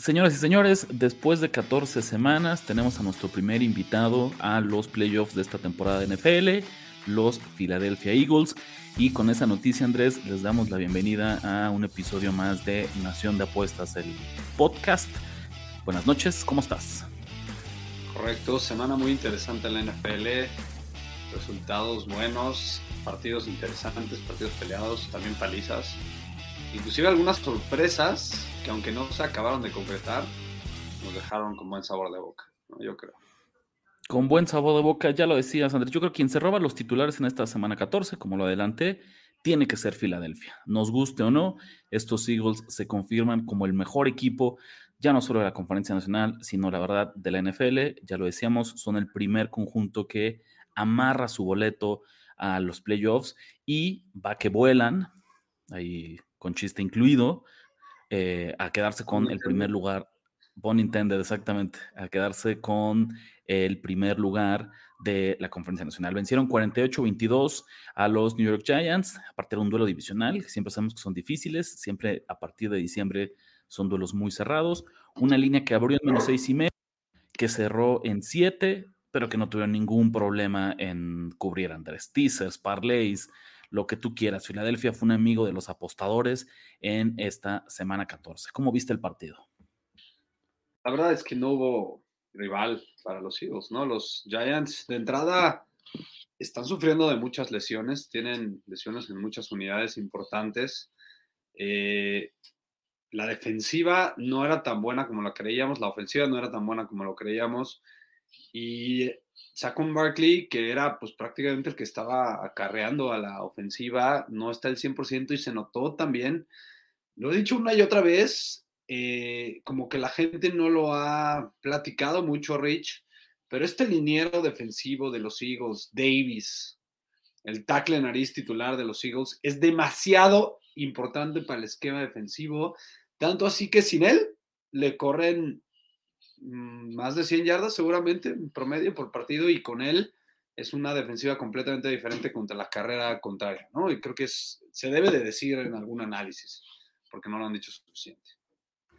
Señoras y señores, después de 14 semanas tenemos a nuestro primer invitado a los playoffs de esta temporada de NFL, los Philadelphia Eagles. Y con esa noticia, Andrés, les damos la bienvenida a un episodio más de Nación de Apuestas, el podcast. Buenas noches, ¿cómo estás? Correcto, semana muy interesante en la NFL, resultados buenos, partidos interesantes, partidos peleados, también palizas, inclusive algunas sorpresas que aunque no se acabaron de concretar, nos dejaron con buen sabor de boca, yo creo. Con buen sabor de boca, ya lo decías, Andrés. Yo creo que quien se roba los titulares en esta semana 14, como lo adelanté, tiene que ser Filadelfia. Nos guste o no, estos Eagles se confirman como el mejor equipo, ya no solo de la Conferencia Nacional, sino la verdad de la NFL. Ya lo decíamos, son el primer conjunto que amarra su boleto a los playoffs y va que vuelan, ahí con chiste incluido, eh, a quedarse con el primer lugar. Bon intended, exactamente, a quedarse con el primer lugar de la Conferencia Nacional. Vencieron 48-22 a los New York Giants, aparte de un duelo divisional, que siempre sabemos que son difíciles, siempre a partir de diciembre son duelos muy cerrados. Una línea que abrió en menos seis y medio, que cerró en siete, pero que no tuvieron ningún problema en cubrir Andrés teasers, parlays, lo que tú quieras. Filadelfia fue un amigo de los apostadores en esta semana 14. ¿Cómo viste el partido? La verdad es que no hubo rival para los Eagles, ¿no? Los Giants de entrada están sufriendo de muchas lesiones, tienen lesiones en muchas unidades importantes. Eh, la defensiva no era tan buena como la creíamos, la ofensiva no era tan buena como lo creíamos. Y Saquon Barkley, que era pues prácticamente el que estaba acarreando a la ofensiva, no está al 100% y se notó también, lo he dicho una y otra vez, eh, como que la gente no lo ha platicado mucho, Rich, pero este liniero defensivo de los Eagles, Davis, el tackle nariz titular de los Eagles, es demasiado importante para el esquema defensivo, tanto así que sin él le corren más de 100 yardas seguramente en promedio por partido y con él es una defensiva completamente diferente contra la carrera contraria, ¿no? Y creo que se debe de decir en algún análisis, porque no lo han dicho suficiente.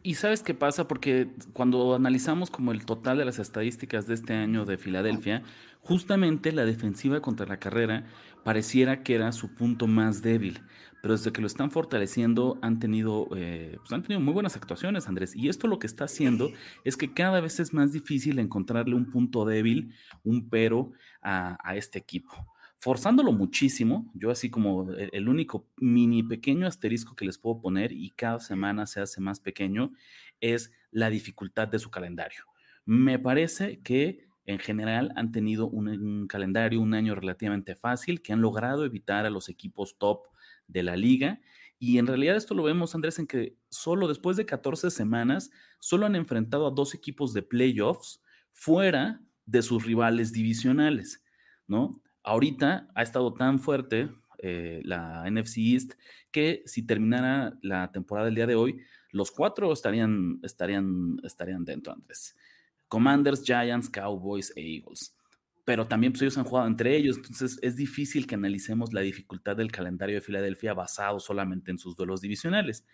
Y sabes qué pasa, porque cuando analizamos como el total de las estadísticas de este año de Filadelfia, justamente la defensiva contra la carrera pareciera que era su punto más débil pero desde que lo están fortaleciendo han tenido, eh, pues han tenido muy buenas actuaciones, Andrés. Y esto lo que está haciendo es que cada vez es más difícil encontrarle un punto débil, un pero a, este equipo. Forzándolo muchísimo, yo así como el, el único mini pequeño asterisco que les puedo poner y cada semana se hace más pequeño, es la dificultad de su calendario. Me parece que en general han tenido un, un, calendario, un año relativamente fácil, que han logrado evitar a los equipos top de la liga. Y en realidad esto lo vemos, Andrés, en que solo después de 14 semanas, solo han enfrentado a dos equipos de playoffs fuera de sus rivales divisionales, ¿no? Ahorita ha estado tan fuerte eh, la NFC East que si terminara la temporada del día de hoy, los cuatro estarían, estarían, estarían dentro, Andrés. Commanders, Giants, Cowboys e Eagles pero también pues, ellos han jugado entre ellos, entonces es difícil que analicemos la dificultad del calendario de Filadelfia basado solamente en sus duelos divisionales.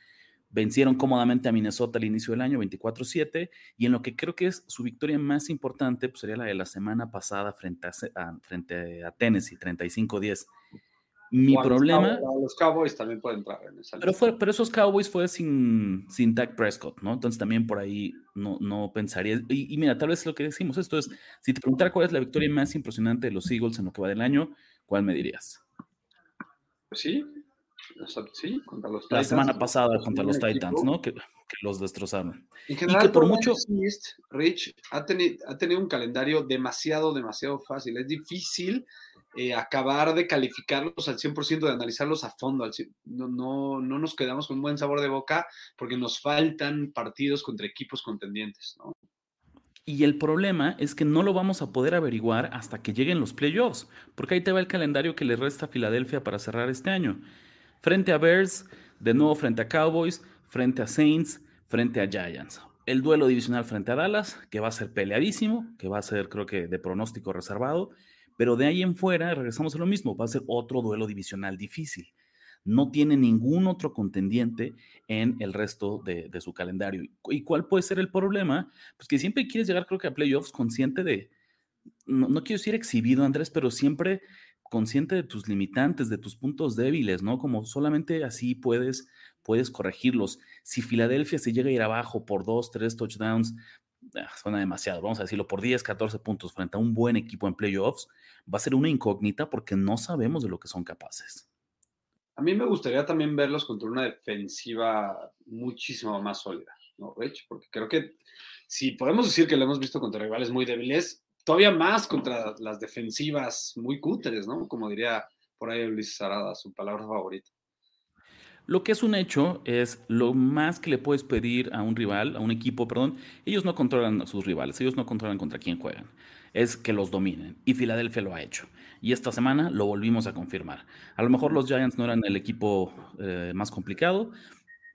Vencieron cómodamente a Minnesota al inicio del año 24-7 y en lo que creo que es su victoria más importante pues, sería la de la semana pasada frente a, frente a Tennessee, 35-10. Mi problema. Los, Cowboys también pueden entrar en esa pero, fue, pero esos Cowboys fue sin, sin Dak Prescott, ¿no? Entonces también por ahí no, no pensaría. Y, mira, tal vez lo que decimos esto es: si te preguntara cuál es la victoria más impresionante de los Eagles en lo que va del año, ¿cuál me dirías? Pues sí, sí, contra los La semana pasada contra los Titans, ¿no? Que, los destrozaron. En general, y que por mucho. Rich ha, tenido, ha tenido un calendario demasiado, demasiado fácil. Es difícil eh, acabar de calificarlos al 100%, de analizarlos a fondo. no, no, no, nos quedamos con un buen sabor de boca porque nos faltan partidos contra equipos contendientes. ¿no? Y el problema es que no lo vamos a poder averiguar hasta que lleguen los playoffs, porque ahí te va el calendario que le resta a Filadelfia para cerrar este año. Frente a Bears, de nuevo frente a Cowboys, frente a Saints, frente a Giants. El duelo divisional frente a Dallas, que va a ser peleadísimo, que va a ser creo que de pronóstico reservado, pero de ahí en fuera regresamos a lo mismo, va a ser otro duelo divisional difícil. No tiene ningún otro contendiente en el resto de, su calendario. ¿Y cuál puede ser el problema? Pues que siempre quieres llegar, creo que a playoffs consciente de, no, no quiero decir exhibido, Andrés, pero siempre consciente de tus limitantes, de tus puntos débiles, ¿no? Como solamente así puedes, puedes corregirlos. Si Filadelfia se llega a ir abajo por dos, tres touchdowns, Ah, suena demasiado, vamos a decirlo, por 10, 14 puntos frente a un buen equipo en playoffs, va a ser una incógnita porque no sabemos de lo que son capaces. A mí me gustaría también verlos contra una defensiva muchísimo más sólida, ¿no, Rich? Porque creo que si podemos decir que lo hemos visto contra rivales muy débiles, todavía más contra las defensivas muy cúteres, ¿no? Como diría por ahí Luis Sarada, su palabra favorita. Lo que es un hecho es lo más que le puedes pedir a un rival, a un equipo, perdón, ellos no controlan a sus rivales, ellos no controlan contra quién juegan, es que los dominen. Y Filadelfia lo ha hecho. Y esta semana lo volvimos a confirmar. A lo mejor los Giants no eran el equipo eh, más complicado,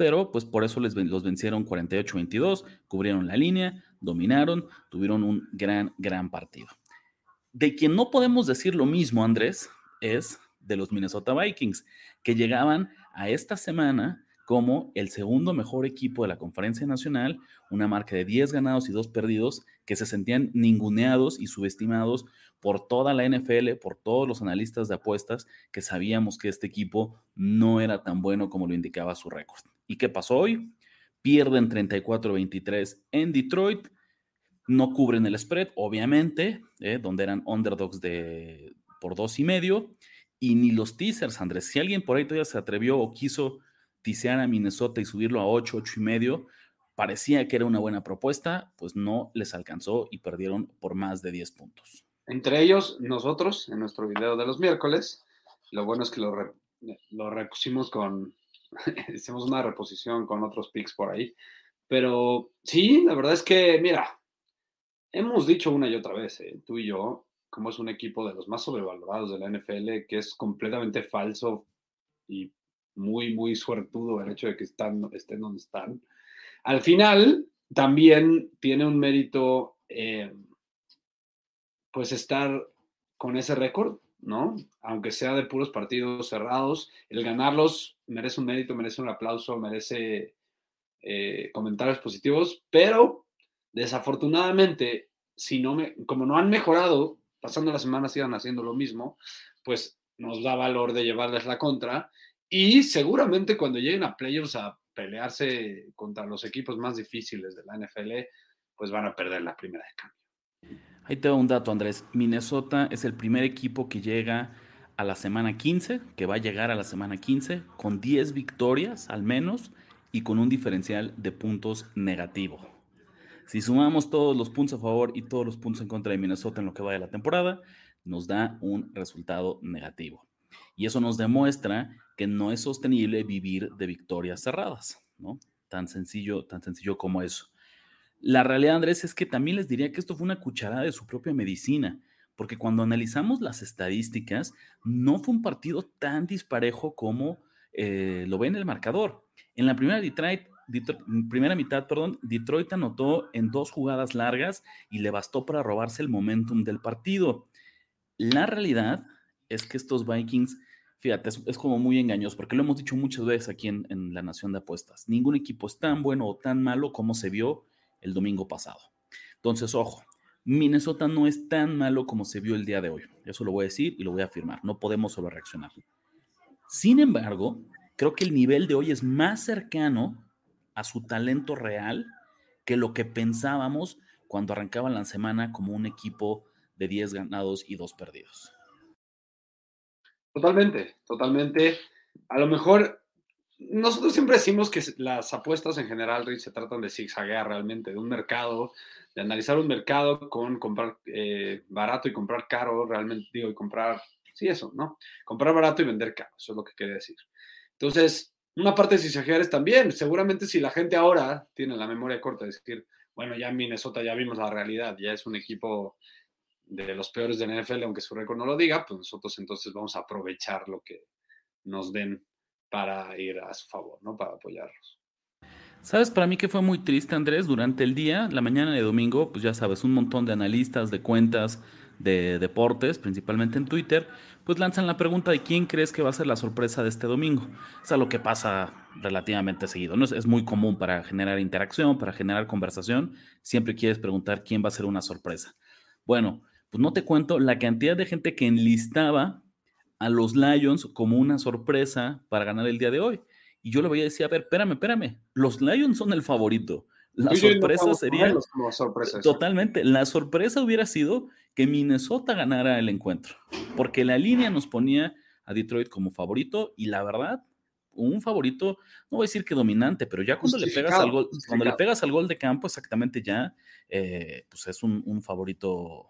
pero pues por eso les, los vencieron 48-22, cubrieron la línea, dominaron, tuvieron un gran, gran partido. De quien no podemos decir lo mismo, Andrés, es de los Minnesota Vikings, que llegaban a esta semana como el segundo mejor equipo de la conferencia nacional, una marca de 10 ganados y 2 perdidos, que se sentían ninguneados y subestimados por toda la NFL, por todos los analistas de apuestas, que sabíamos que este equipo no era tan bueno como lo indicaba su récord. ¿Y qué pasó hoy? Pierden 34-23 en Detroit, no cubren el spread, obviamente, ¿eh? donde eran underdogs de, por dos y medio, y ni los teasers, Andrés. Si alguien por ahí todavía se atrevió o quiso tisear a Minnesota y subirlo a 8, 8 y medio, parecía que era una buena propuesta, pues no les alcanzó y perdieron por más de 10 puntos. Entre ellos, nosotros, en nuestro video de los miércoles, lo bueno es que lo, lo repusimos con, hicimos una reposición con otros picks por ahí, pero sí, la verdad es que, mira, hemos dicho una y otra vez, eh, tú y yo, como es un equipo de los más sobrevalorados de la NFL, que es completamente falso y muy, muy suertudo el hecho de que están, estén donde están. Al final, también tiene un mérito, eh, pues, estar con ese récord, ¿no? Aunque sea de puros partidos cerrados, el ganarlos merece un mérito, merece un aplauso, merece eh, comentarios positivos, pero desafortunadamente, si no me, como no han mejorado pasando las semanas iban haciendo lo mismo, pues nos da valor de llevarles la contra y seguramente cuando lleguen a playoffs a pelearse contra los equipos más difíciles de la NFL, pues van a perder la primera de cambio. Ahí te doy un dato, Andrés. Minnesota es el primer equipo que llega a la semana 15, que va a llegar a la semana 15 con 10 victorias al menos y con un diferencial de puntos negativo. Si sumamos todos los puntos a favor y todos los puntos en contra de Minnesota en lo que va de la temporada, nos da un resultado negativo. Y eso nos demuestra que no es sostenible vivir de victorias cerradas, ¿no? Tan sencillo, tan sencillo como eso. La realidad, Andrés, es que también les diría que esto fue una cucharada de su propia medicina, porque cuando analizamos las estadísticas, no fue un partido tan disparejo como eh, lo ve en el marcador. En la primera primera mitad, perdón, Detroit anotó en dos jugadas largas y le bastó para robarse el momentum del partido. La realidad es que estos Vikings, fíjate, es, como muy engañoso, porque lo hemos dicho muchas veces aquí en, la Nación de Apuestas. Ningún equipo es tan bueno o tan malo como se vio el domingo pasado. Entonces, ojo, Minnesota no es tan malo como se vio el día de hoy. Eso lo voy a decir y lo voy a afirmar. No podemos solo reaccionar. Sin embargo, creo que el nivel de hoy es más cercano a su talento real que lo que pensábamos cuando arrancaban la semana como un equipo de 10 ganados y 2 perdidos. Totalmente, totalmente. A lo mejor nosotros siempre decimos que las apuestas en general, Rich, se tratan de zigzaguear realmente, de un mercado, de analizar un mercado con comprar eh, barato y comprar caro, realmente, digo, y comprar Sí, eso, ¿no? Comprar barato y vender caro, eso es lo que quería decir. Entonces, una parte de es también, seguramente si la gente ahora tiene la memoria corta, es decir, bueno, ya en Minnesota ya vimos la realidad, ya es un equipo de los peores de NFL, aunque su récord no lo diga, pues nosotros entonces vamos a aprovechar lo que nos den para ir a su favor, ¿no? Para apoyarlos. ¿Sabes para mí que fue muy triste, Andrés? Durante el día, la mañana de domingo, pues ya sabes, un montón de analistas de cuentas de deportes, principalmente en Twitter, pues lanzan la pregunta de quién crees que va a ser la sorpresa de este domingo. Es algo que pasa relativamente seguido, ¿no? Es, muy común para generar interacción, para generar conversación, siempre quieres preguntar quién va a ser una sorpresa. Bueno, pues no te cuento la cantidad de gente que enlistaba a los Lions como una sorpresa para ganar el día de hoy. Y yo le voy a decir, a ver, espérame, espérame, los Lions son el favorito. La sorpresa sería... Totalmente. La sorpresa hubiera sido que Minnesota ganara el encuentro, porque la línea nos ponía a Detroit como favorito y la verdad, un favorito, no voy a decir que dominante, pero ya cuando le pegas al gol, cuando le pegas al gol de campo, exactamente ya, eh, pues es un, favorito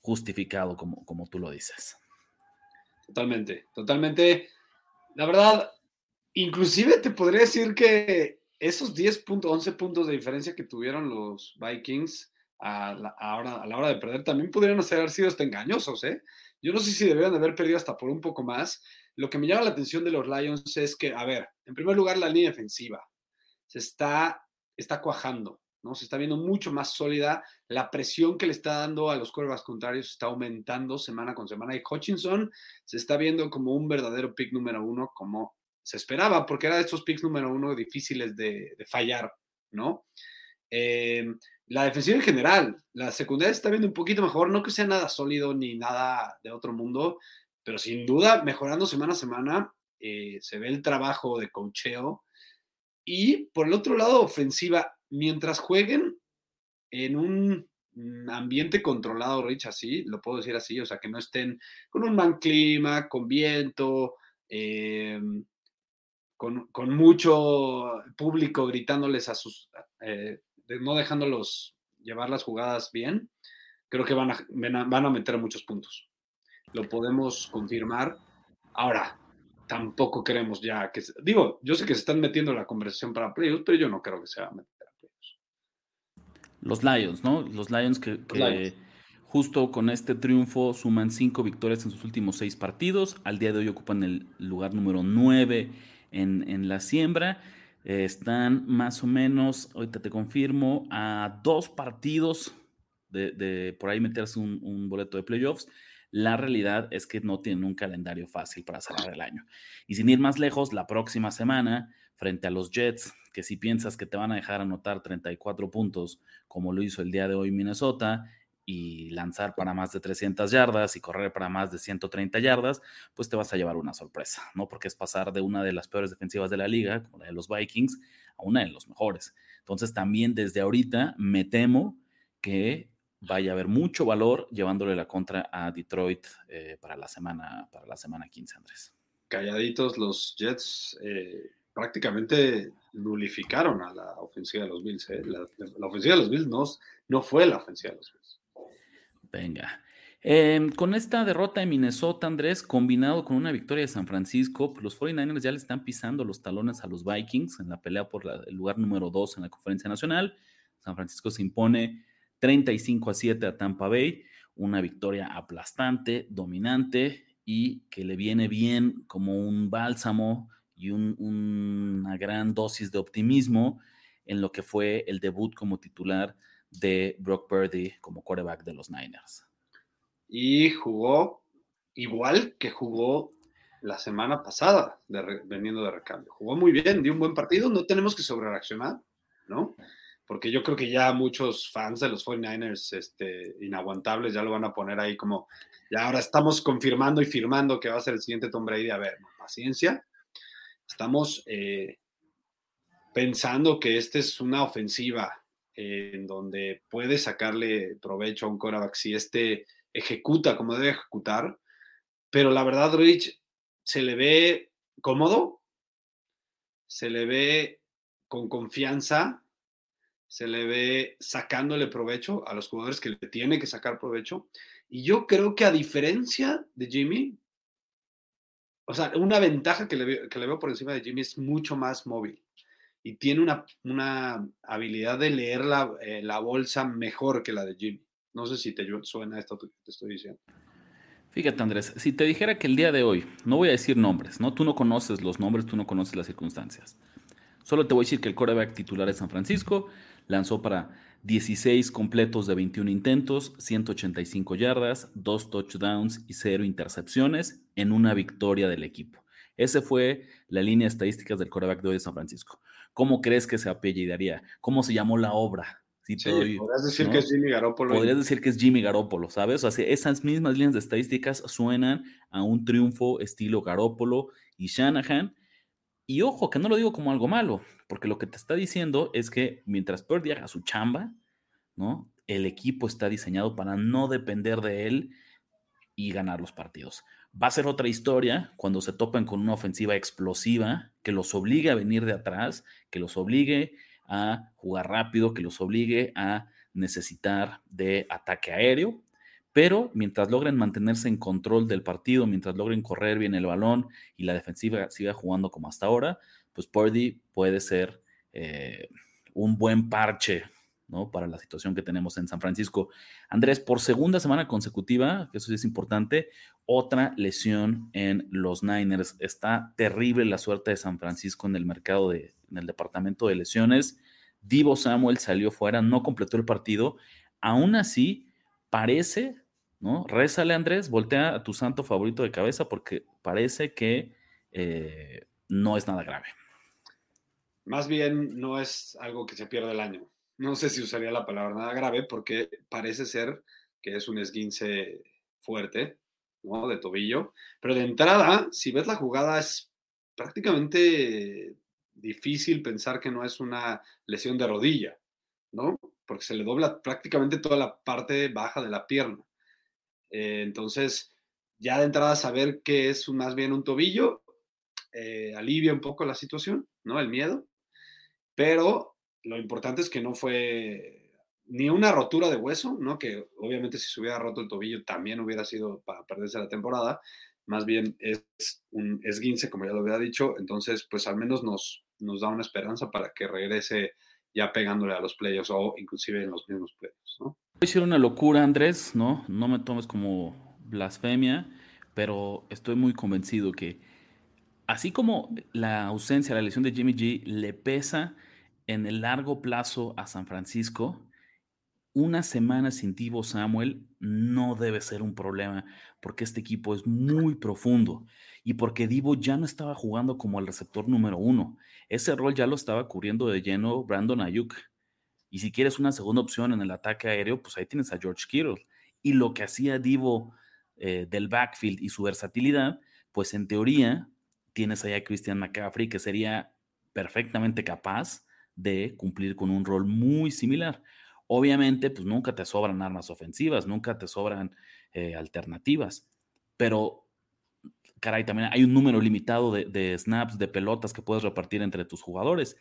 justificado, como, como tú lo dices. Totalmente, totalmente. La verdad, inclusive te podría decir que esos 10 puntos, 11 puntos de diferencia que tuvieron los Vikings a la, hora de perder también pudieron haber sido hasta engañosos, ¿eh? Yo no sé si deberían haber perdido hasta por un poco más. Lo que me llama la atención de los Lions es que, a ver, en primer lugar, la línea defensiva se está, está cuajando, ¿no? Se está viendo mucho más sólida. La presión que le está dando a los quarterbacks contrarios está aumentando semana con semana. Y Hutchinson se está viendo como un verdadero pick número uno, como se esperaba, porque era de estos picks número uno difíciles de, fallar, ¿no? Eh, la defensiva en general, la secundaria se está viendo un poquito mejor, no que sea nada sólido ni nada de otro mundo, pero sin duda mejorando semana a semana, eh, se ve el trabajo de cocheo. Y por el otro lado, ofensiva, mientras jueguen en un ambiente controlado, Rich, así, lo puedo decir así, o sea, que no estén con un mal clima, con viento, eh, con, mucho público gritándoles a sus, eh, no dejándolos llevar las jugadas bien, creo que van a, van a meter muchos puntos. Lo podemos confirmar. Ahora, tampoco queremos ya que, digo, yo sé que se están metiendo la conversación para playoffs, pero yo no creo que se va a meter a playoffs. Los Lions, ¿no? Los Lions que, justo con este triunfo suman cinco victorias en sus últimos seis partidos. Al día de hoy ocupan el lugar número nueve en, la siembra. Eh, están más o menos, ahorita te confirmo, a dos partidos de, por ahí meterse un, boleto de playoffs. La realidad es que no tienen un calendario fácil para cerrar el año. Y sin ir más lejos, la próxima semana, frente a los Jets, que si piensas que te van a dejar anotar 34 puntos, como lo hizo el día de hoy Minnesota, y lanzar para más de 300 yardas y correr para más de 130 yardas, pues te vas a llevar una sorpresa, ¿no? Porque es pasar de una de las peores defensivas de la liga, como la de los Vikings, a una de los mejores. Entonces también desde ahorita me temo que vaya a haber mucho valor llevándole la contra a Detroit eh, para, la semana, para la semana 15, Andrés. Calladitos los Jets eh, prácticamente nulificaron a la ofensiva de los Bills. ¿eh? La, ofensiva de los Bills no, no fue la ofensiva de los Bills. Venga. Em, con esta derrota de Minnesota, Andrés, combinado con una victoria de San Francisco, pues los 49ers ya le están pisando los talones a los Vikings en la pelea por el lugar número 2 en la conferencia nacional. San Francisco se impone 35 a 7 a Tampa Bay, una victoria aplastante, dominante y que le viene bien como un bálsamo y una gran dosis de optimismo en lo que fue el debut como titular de Brock Purdy como quarterback de los Niners. Y jugó igual que jugó la semana pasada, de veniendo de recambio. Jugó muy bien, dio un buen partido, no tenemos que sobrereaccionar, ¿no? Porque yo creo que ya muchos fans de los 49ers este, inaguantables ya lo van a poner ahí como, ya ahora estamos confirmando y firmando que va a ser el siguiente Tom Brady. A ver, paciencia. Estamos eh, pensando que esta es una ofensiva en donde puede sacarle provecho a un coreback si este ejecuta como debe ejecutar. Pero la verdad, Rich, se le ve cómodo, se le ve con confianza, se le ve sacándole provecho a los jugadores que le tiene que sacar provecho. Y yo creo que a diferencia de Jimmy, o sea, una ventaja que le, que le veo por encima de Jimmy es mucho más móvil y tiene una, una habilidad de leer la, eh, la, bolsa mejor que la de Jimmy. No sé si te suena esto que te estoy diciendo. Fíjate, Andrés, si te dijera que el día de hoy, no voy a decir nombres, ¿no? Tú no conoces los nombres, tú no conoces las circunstancias. Solo te voy a decir que el coreback titular de San Francisco lanzó para 16 completos de 21 intentos, 185 yardas, 2 touchdowns y 0 intercepciones en una victoria del equipo. Ese fue la línea de estadísticas del coreback de hoy de San Francisco. ¿Cómo crees que se apellidaría? ¿Cómo se llamó la obra? sí, podrías decir que es Jimmy Garoppolo. Podrías decir que es Jimmy Garoppolo, ¿sabes? O sea, esas mismas líneas de estadísticas suenan a un triunfo estilo Garoppolo y Shanahan. Y ojo, que no lo digo como algo malo, porque lo que te está diciendo es que mientras Purdy haga su chamba, ¿no? El equipo está diseñado para no depender de él y ganar los partidos. Va a ser otra historia cuando se topen con una ofensiva explosiva que los obligue a venir de atrás, que los obligue a jugar rápido, que los obligue a necesitar de ataque aéreo. Pero mientras logren mantenerse en control del partido, mientras logren correr bien el balón y la defensiva siga jugando como hasta ahora, pues Purdy puede ser eh, un buen parche ¿no? para la situación que tenemos en San Francisco. Andrés, por segunda semana consecutiva, eso sí es importante, otra lesión en los Niners. Está terrible la suerte de San Francisco en el mercado de, en el departamento de lesiones. Divo Samuel salió fuera, no completó el partido. Aún así, parece, ¿no? Rézale, Andrés, voltea a tu santo favorito de cabeza porque parece que eh, no es nada grave. Más bien, no es algo que se pierda el año. No sé si usaría la palabra nada grave porque parece ser que es un esguince fuerte, ¿no? De tobillo. Pero de entrada, si ves la jugada, es prácticamente difícil pensar que no es una lesión de rodilla, ¿no? Porque se le dobla prácticamente toda la parte baja de la pierna. Eh, entonces, ya de entrada saber que es más bien un tobillo, eh, alivia un poco la situación, ¿no? El miedo. Pero lo importante es que no fue ni una rotura de hueso, ¿no? Que obviamente si se hubiera roto el tobillo también hubiera sido para perderse la temporada. Más bien es un esguince, como ya lo había dicho. Entonces, pues al menos nos, nos da una esperanza para que regrese ya pegándole a los playoffs o inclusive en los mismos playoffs, ¿no? Decir una locura, Andrés, ¿no? No me tomes como blasfemia, pero estoy muy convencido que así como la ausencia, la lesión de Jimmy G le pesa en el largo plazo a San Francisco, una semana sin Tivo Samuel no debe ser un problema porque este equipo es muy profundo y porque Divo ya no estaba jugando como el receptor número uno. Ese rol ya lo estaba cubriendo de lleno Brandon Ayuk. Y si quieres una segunda opción en el ataque aéreo, pues ahí tienes a George Kittle. Y lo que hacía Divo eh, del backfield y su versatilidad, pues en teoría tienes ahí a Christian McCaffrey que sería perfectamente capaz de cumplir con un rol muy similar. Obviamente, pues nunca te sobran armas ofensivas, nunca te sobran eh, alternativas, pero caray, también hay un número limitado de, snaps, de pelotas que puedes repartir entre tus jugadores.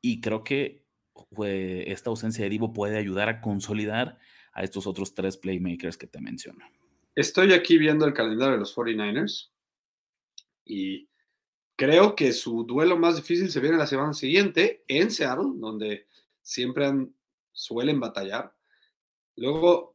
Y creo que esta ausencia de Divo puede ayudar a consolidar a estos otros tres playmakers que te menciono. Estoy aquí viendo el calendario de los 49ers y creo que su duelo más difícil se viene la semana siguiente en Seattle, donde siempre suelen batallar. Luego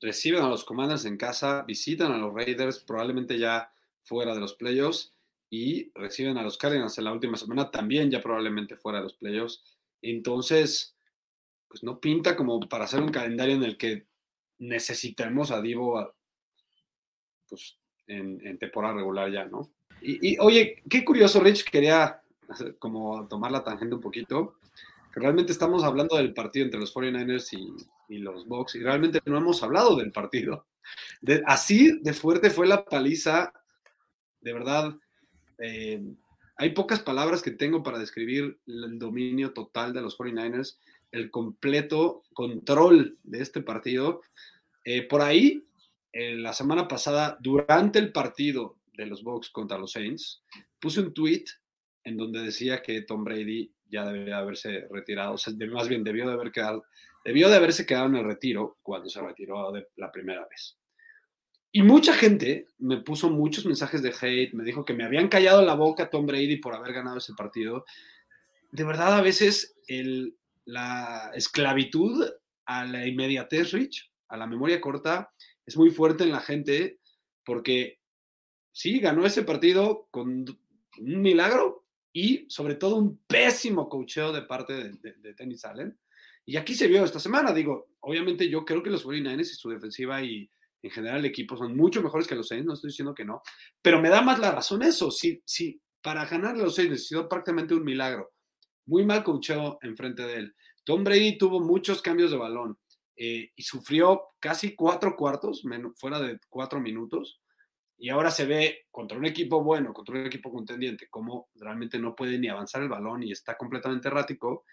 reciben a los Commanders en casa, visitan a los Raiders, probablemente ya fuera de los playoffs y reciben a los Cardinals en la última semana, también ya probablemente fuera de los playoffs. Entonces, pues no pinta como para hacer un calendario en el que necesitemos a Divo pues, en, temporada regular ya, ¿no? Y, oye, qué curioso, Rich, quería como tomar la tangente un poquito, realmente estamos hablando del partido entre los 49ers y, y los Bucks, y realmente no hemos hablado del partido. Así de fuerte fue la paliza de verdad, eh, hay pocas palabras que tengo para describir el dominio total de los 49ers, el completo control de este partido. Eh, por ahí, la semana pasada, durante el partido de los Bucks contra los Saints, puse un tweet en donde decía que Tom Brady ya debería haberse retirado, o sea, más bien debió de haber quedado, debió de haberse quedado en el retiro cuando se retiró la primera vez. Y mucha gente me puso muchos mensajes de hate, me dijo que me habían callado la boca Tom Brady por haber ganado ese partido. De verdad, a veces el, la esclavitud a la inmediatez, Rich, a la memoria corta, es muy fuerte en la gente porque sí, ganó ese partido con un milagro y sobre todo un pésimo cocheo de parte de, de, Tennis Allen. Y aquí se vio esta semana, digo, obviamente yo creo que los 49ers y su defensiva y en general el equipo son mucho mejores que los Saints, no estoy diciendo que no, pero me da más la razón eso, si, si para ganar los Saints necesitó prácticamente un milagro, muy mal cocheo enfrente de él. Tom Brady tuvo muchos cambios de balón eh, y sufrió casi cuatro cuartos, fuera de cuatro minutos, y ahora se ve contra un equipo bueno, contra un equipo contendiente, como realmente no puede ni avanzar el balón y está completamente errático,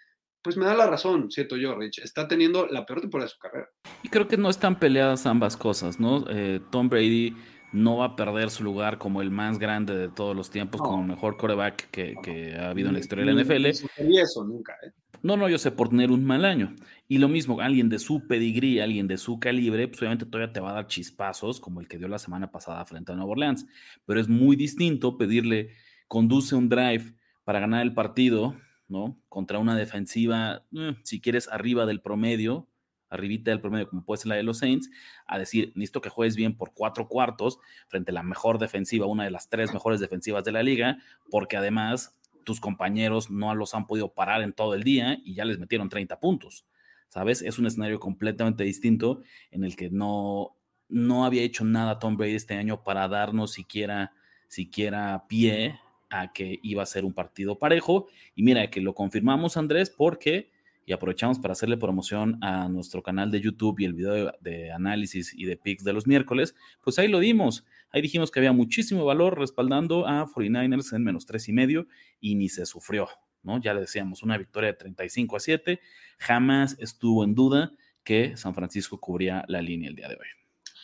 pues me da la razón, siento yo, Rich. Está teniendo la peor temporada de su carrera. Y creo que no están peleadas ambas cosas, ¿no? Eh, Tom Brady no va a perder su lugar como el más grande de todos los tiempos, como el mejor coreback que, ha habido en la historia de la NFL. Eso nunca, ¿eh? No, no, yo sé, por tener un mal año. Y lo mismo, alguien de su pedigrí, alguien de su calibre, pues obviamente todavía te va a dar chispazos, como el que dio la semana pasada frente a Nueva Orleans. Pero es muy distinto pedirle, conduce un drive para ganar el partido, ¿no? Contra una defensiva, eh, si quieres, arriba del promedio, arribita del promedio, como puede ser la de los Saints, a decir, necesito que juegues bien por cuatro cuartos frente a la mejor defensiva, una de las tres mejores defensivas de la liga, porque además tus compañeros no los han podido parar en todo el día y ya les metieron 30 puntos. ¿Sabes? Es un escenario completamente distinto en el que no, no había hecho nada Tom Brady este año para darnos siquiera, siquiera pie a que iba a ser un partido parejo. Y mira que lo confirmamos, Andrés, porque, y aprovechamos para hacerle promoción a nuestro canal de YouTube y el video de, análisis y de picks de los miércoles, pues ahí lo dimos. Ahí dijimos que había muchísimo valor respaldando a 49ers en menos tres y medio y ni se sufrió, ¿no? Ya le decíamos, una victoria de 35 a 7. Jamás estuvo en duda que San Francisco cubría la línea el día de hoy.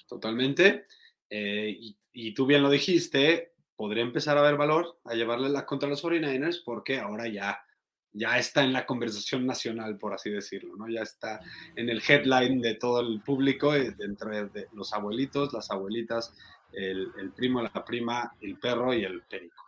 Totalmente. Eh, y, tú bien lo dijiste, podría empezar a haber valor a llevarle la contra los 49ers porque ahora ya, ya está en la conversación nacional, por así decirlo, ¿no? Ya está en el headline de todo el público, eh, entre de los abuelitos, las abuelitas, el, primo, la prima, el perro y el perico.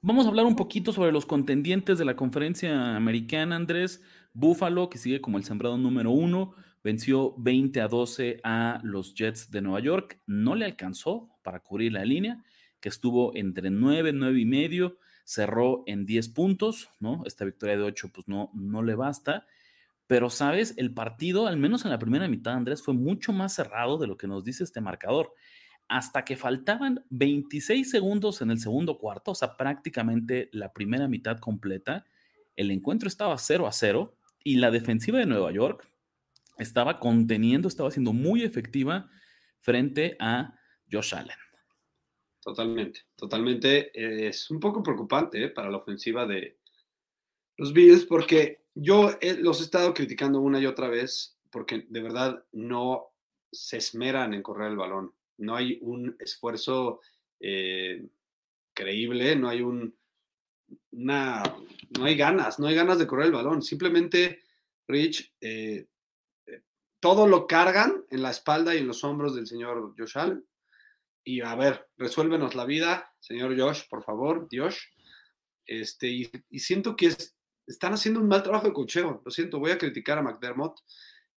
Vamos a hablar un poquito sobre los contendientes de la conferencia americana, Andrés. Buffalo, que sigue como el sembrado número uno, venció 20 a 12 a los Jets de Nueva York. No le alcanzó para cubrir la línea, que estuvo entre 9, 9 y medio, cerró en 10 puntos, ¿no? Esta victoria de 8 pues no, no le basta. Pero, ¿sabes? El partido, al menos en la primera mitad, Andrés, fue mucho más cerrado de lo que nos dice este marcador. Hasta que faltaban 26 segundos en el segundo cuarto, o sea, prácticamente la primera mitad completa, el encuentro estaba 0 a 0 y la defensiva de Nueva York estaba conteniendo, estaba siendo muy efectiva frente a Josh Allen. Totalmente, totalmente. Es un poco preocupante ¿eh? para la ofensiva de los Bills porque yo los he estado criticando una y otra vez porque de verdad no se esmeran en correr el balón. No hay un esfuerzo eh, creíble, no hay un, una, no hay ganas, no hay ganas de correr el balón. Simplemente, Rich, eh, eh, todo lo cargan en la espalda y en los hombros del señor Josh Allen. Y a ver, resuélvenos la vida, señor Josh, por favor, Josh. Este, y siento que es están haciendo un mal trabajo de cocheo. Lo siento, voy a criticar a McDermott.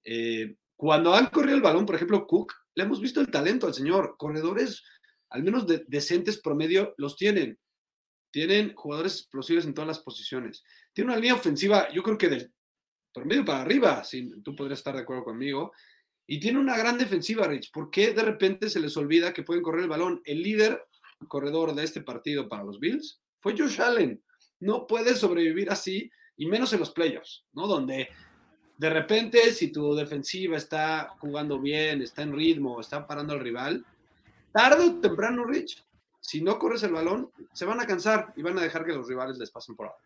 Eh, cuando han corrido el balón, por ejemplo, Cook, le hemos visto el talento al señor. Corredores, al menos decentes promedio, los tienen. Tienen jugadores explosivos en todas las posiciones. Tiene una línea ofensiva, yo creo que del promedio para arriba, si tú podrías estar de acuerdo conmigo. Y tiene una gran defensiva, Rich. ¿Por qué de repente se les olvida que pueden correr el balón? El líder corredor de este partido para los Bills fue Josh Allen no puedes sobrevivir así, y menos en los playoffs, ¿no? Donde de repente, si tu defensiva está jugando bien, está en ritmo, está parando al rival, tarde o temprano, Rich, si no corres el balón, se van a cansar y van a dejar que los rivales les pasen por ahora.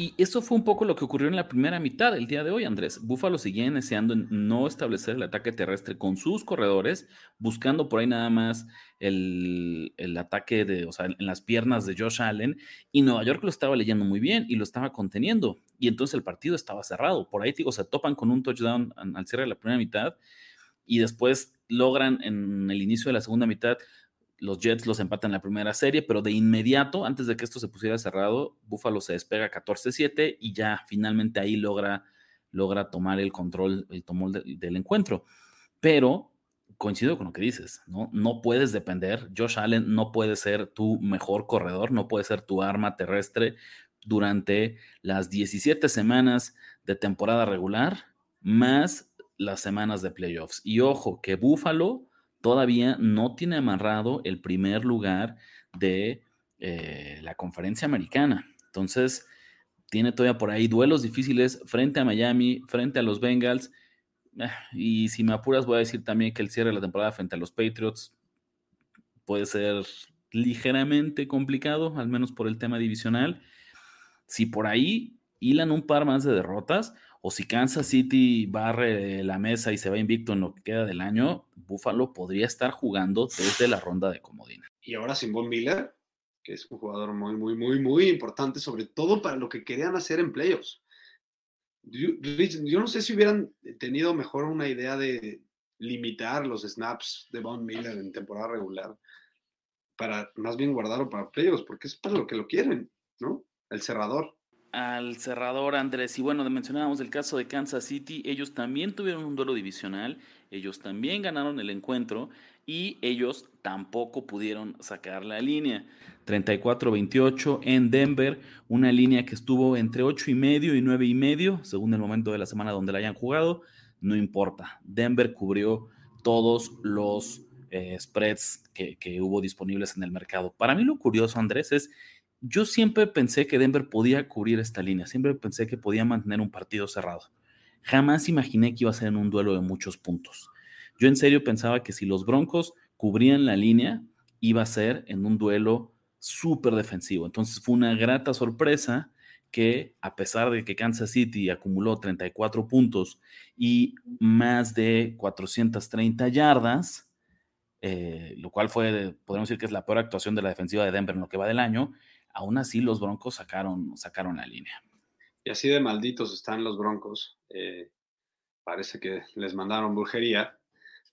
Y eso fue un poco lo que ocurrió en la primera mitad del día de hoy, Andrés. Búfalo seguía deseando no establecer el ataque terrestre con sus corredores, buscando por ahí nada más el, ataque de, o sea, en las piernas de Josh Allen. Y Nueva York lo estaba leyendo muy bien y lo estaba conteniendo. Y entonces el partido estaba cerrado. Por ahí, digo, se topan con un touchdown al cierre de la primera mitad y después logran en el inicio de la segunda mitad, los Jets los empatan en la primera serie, pero de inmediato, antes de que esto se pusiera cerrado, Buffalo se despega 14-7 y ya finalmente ahí logra, logra tomar el control, el tomó del encuentro. Pero coincido con lo que dices, ¿no? No puedes depender, Josh Allen no puede ser tu mejor corredor, no puede ser tu arma terrestre durante las 17 semanas de temporada regular, más las semanas de playoffs. Y ojo, que Buffalo todavía no tiene amarrado el primer lugar de eh, la conferencia americana. Entonces, tiene todavía por ahí duelos difíciles frente a Miami, frente a los Bengals eh, y si me apuras, voy a decir también que el cierre de la temporada frente a los Patriots puede ser ligeramente complicado, al menos por el tema divisional. Si por ahí hilan un par más de derrotas, o si Kansas City barre la mesa y se va invicto en lo que queda del año, Buffalo podría estar jugando desde la ronda de comodina. Y ahora sin Von Miller, que es un jugador muy, muy, muy, muy importante, sobre todo para lo que querían hacer en playoffs. Yo, no sé si hubieran tenido mejor una idea de limitar los snaps de Von Miller en temporada regular para más bien guardarlo para playoffs, porque es para lo que lo quieren, ¿no? El cerrador. Al cerrador, Andrés. Y bueno, mencionábamos el caso de Kansas City. Ellos también tuvieron un duelo divisional. Ellos también ganaron el encuentro y ellos tampoco pudieron sacar la línea. 34-28 en Denver, una línea que estuvo entre 8 y medio y 9 y medio, según el momento de la semana donde la hayan jugado, no importa. Denver cubrió todos los eh, spreads que, que hubo disponibles en el mercado. Para mí lo curioso, Andrés, es, yo siempre pensé que Denver podía cubrir esta línea, siempre pensé que podía mantener un partido cerrado. Jamás imaginé que iba a ser en un duelo de muchos puntos. Yo en serio pensaba que si los Broncos cubrían la línea, iba a ser en un duelo súper defensivo. Entonces fue una grata sorpresa que a pesar de que Kansas City acumuló 34 puntos y más de 430 yardas, eh, lo cual fue, podemos decir que es la peor actuación de la defensiva de Denver en lo que va del año, aún así los Broncos sacaron, sacaron la línea. Y así de malditos están los Broncos. Eh, parece que les mandaron brujería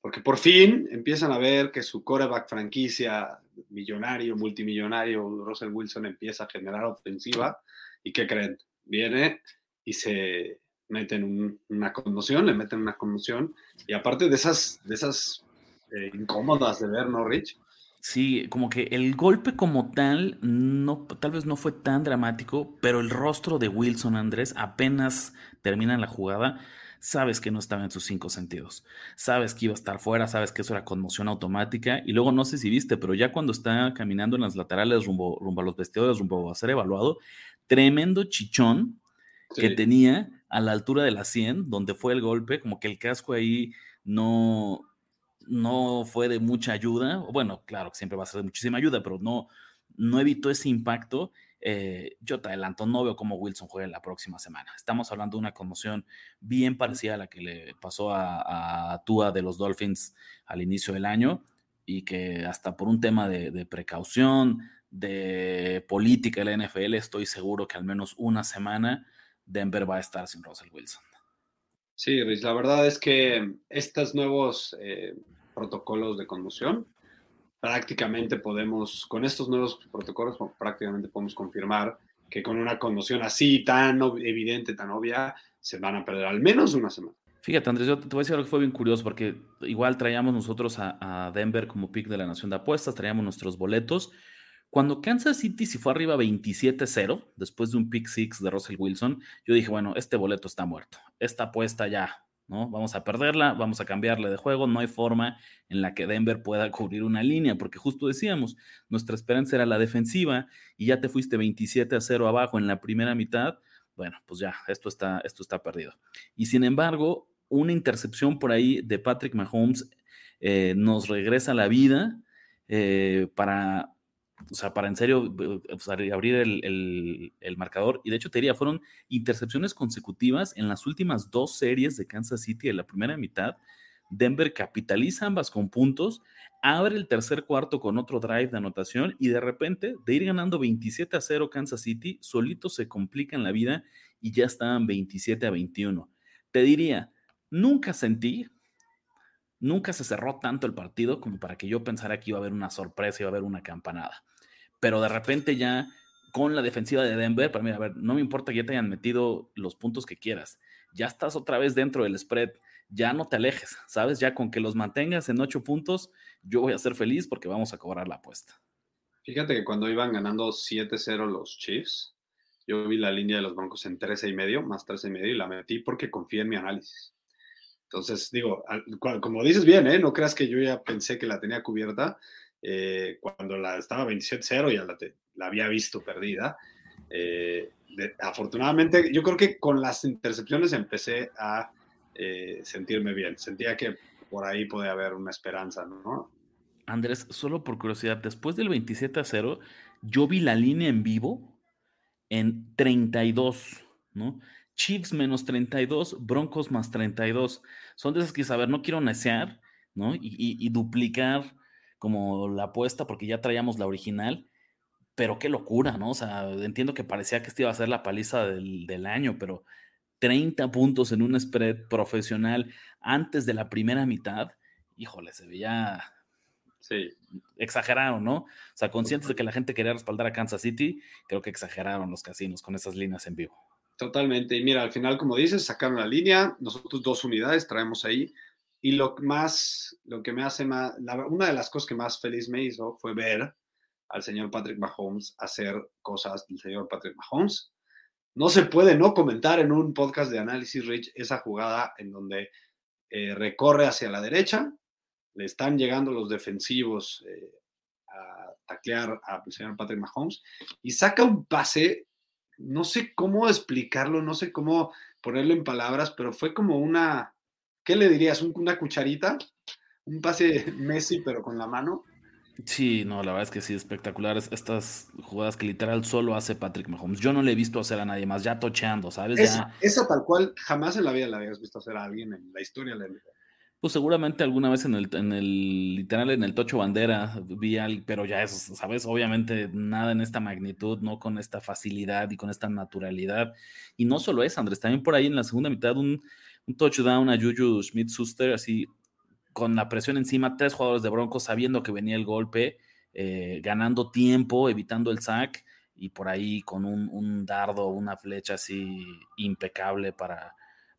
porque por fin empiezan a ver que su coreback franquicia, millonario, multimillonario, Russell Wilson empieza a generar ofensiva. ¿Y qué creen? Viene y se mete en una conmoción, le meten una conmoción. Y aparte de esas, de esas eh, incómodas de ver, ¿no, Rich? Sí, como que el golpe como tal, no, tal vez no fue tan dramático, pero el rostro de Wilson Andrés apenas termina la jugada sabes que no estaba en sus cinco sentidos. Sabes que iba a estar fuera, sabes que eso era conmoción automática. Y luego no sé si viste, pero ya cuando está caminando en las laterales rumbo, rumbo a los vestidores, rumbo a ser evaluado, tremendo chichón que tenía a la altura de la 100, donde fue el golpe, como que el casco ahí no, no fue de mucha ayuda. Bueno, claro que siempre va a ser de muchísima ayuda, pero no, no evitó ese impacto eh, yo te adelanto, no veo cómo Wilson juegue la próxima semana. Estamos hablando de una conmoción bien parecida a la que le pasó a, Tua de los Dolphins al inicio del año y que hasta por un tema de, precaución, de política de la NFL, estoy seguro que al menos una semana Denver va a estar sin Russell Wilson. Sí, la verdad es que estos nuevos eh, protocolos de conmoción prácticamente podemos, con estos nuevos protocolos, prácticamente podemos confirmar que con una conmoción así tan evidente, tan obvia, se van a perder al menos una semana. Fíjate, Andrés, yo te voy a decir algo que fue bien curioso, porque igual traíamos nosotros a, Denver como pick de la Nación de Apuestas, traíamos nuestros boletos. Cuando Kansas City se fue arriba 27-0, después de un pick six de Russell Wilson, yo dije, bueno, este boleto está muerto. Esta apuesta ya ¿no? Vamos a perderla, vamos a cambiarle de juego, no hay forma en la que Denver pueda cubrir una línea, porque justo decíamos, nuestra esperanza era la defensiva y ya te fuiste 27 a 0 abajo en la primera mitad, bueno, pues ya, esto está, esto está perdido. Y sin embargo, una intercepción por ahí de Patrick Mahomes eh, nos regresa la vida eh, para o sea, para en serio abrir el, marcador. Y de hecho, te diría, fueron intercepciones consecutivas en las últimas dos series de Kansas City de la primera mitad. Denver capitaliza ambas con puntos, abre el tercer cuarto con otro drive de anotación y de repente, de ir ganando 27 a 0 Kansas City, solito se complican la vida y ya estaban 27 a 21. Te diría, nunca sentí nunca se cerró tanto el partido como para que yo pensara que iba a haber una sorpresa, iba a haber una campanada. Pero de repente ya con la defensiva de Denver, para mí, a ver, no me importa que ya te hayan metido los puntos que quieras. Ya estás otra vez dentro del spread. Ya no te alejes, ¿sabes? Ya con que los mantengas en ocho puntos, yo voy a ser feliz porque vamos a cobrar la apuesta. Fíjate que cuando iban ganando 7-0 los Chiefs, yo vi la línea de los Broncos en 13 y medio, más 13 y medio, y la metí porque confié en mi análisis. Entonces, digo, como dices bien, ¿eh? no creas que yo ya pensé que la tenía cubierta. Eh, cuando la estaba 27-0 ya la, había visto perdida. Eh, afortunadamente, yo creo que con las intercepciones empecé a eh, sentirme bien. Sentía que por ahí podía haber una esperanza, ¿no? Andrés, solo por curiosidad, después del 27 0, yo vi la línea en vivo en 32, ¿no? Chiefs menos 32, Broncos más 32. Son de esas que, a ver, no quiero necear, ¿no? Y, duplicar como la apuesta porque ya traíamos la original, pero qué locura, ¿no? O sea, entiendo que parecía que esta iba a ser la paliza del, del año, pero 30 puntos en un spread profesional antes de la primera mitad, híjole, se veía Sí. Exageraron, ¿no? O sea, conscientes de que la gente quería respaldar a Kansas City, creo que exageraron los casinos con esas líneas en vivo. Totalmente. Y mira, al final, como dices, sacaron la línea, nosotros dos unidades traemos ahí. Y lo más, lo que me hace más, una de las cosas que más feliz me hizo fue ver al señor Patrick Mahomes hacer cosas del señor Patrick Mahomes. No se puede no comentar en un podcast de análisis Rich esa jugada en donde eh, recorre hacia la derecha, le están llegando los defensivos eh, a taclear al señor Patrick Mahomes y saca un pase, no sé cómo explicarlo, no sé cómo ponerlo en palabras, pero fue como una, ¿qué le dirías? ¿Una cucharita? Un pase Messi, pero con la mano. Sí, no, la verdad es que sí, espectaculares estas jugadas que literal solo hace Patrick Mahomes. Yo no le he visto hacer a nadie más, ya tocheando, ¿sabes? Esa, tal cual jamás en la vida la habías visto hacer a alguien en la historia de la pues seguramente alguna vez en el, en el literal, en el Tocho Bandera, vi algo, pero ya eso, ¿sabes? Obviamente nada en esta magnitud, no con esta facilidad y con esta naturalidad. Y no solo es, Andrés, también por ahí en la segunda mitad un, un touchdown a Juju Smith-Suster, así con la presión encima, tres jugadores de Broncos sabiendo que venía el golpe, eh, ganando tiempo, evitando el sack y por ahí con un, un dardo, una flecha así impecable para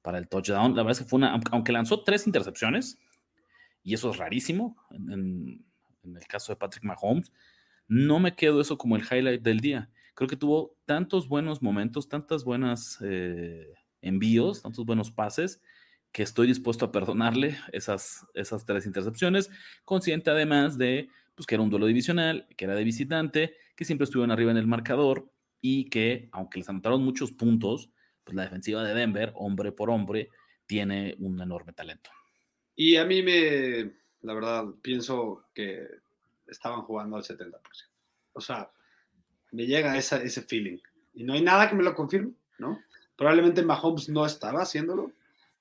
para el touchdown. La verdad es que fue una, aunque lanzó tres intercepciones, y eso es rarísimo en, el caso de Patrick Mahomes, no me quedo eso como el highlight del día. Creo que tuvo tantos buenos momentos, tantas buenas eh, envíos, tantos buenos pases, que estoy dispuesto a perdonarle esas, esas tres intercepciones, consciente además de pues, que era un duelo divisional, que era de visitante, que siempre estuvieron arriba en el marcador y que, aunque les anotaron muchos puntos, pues la defensiva de Denver, hombre por hombre, tiene un enorme talento. Y a mí me, la verdad, pienso que estaban jugando al 70%. O sea, me llega esa, ese feeling. Y no hay nada que me lo confirme, ¿no? Probablemente Mahomes no estaba haciéndolo,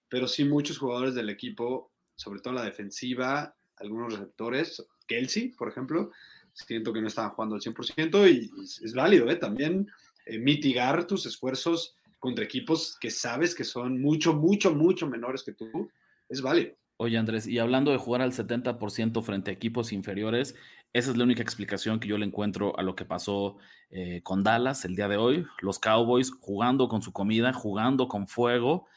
pero sí muchos jugadores del equipo, sobre todo la defensiva, algunos receptores, Kelsey, por ejemplo, siento que no estaban jugando al 100% y es, válido, ¿eh? También eh, mitigar tus esfuerzos contra equipos que sabes que son mucho, mucho, mucho menores que tú, es válido. Oye Andrés, y hablando de jugar al 70% frente a equipos inferiores, esa es la única explicación que yo le encuentro a lo que pasó eh, con Dallas el día de hoy. Los Cowboys jugando con su comida, jugando con fuego,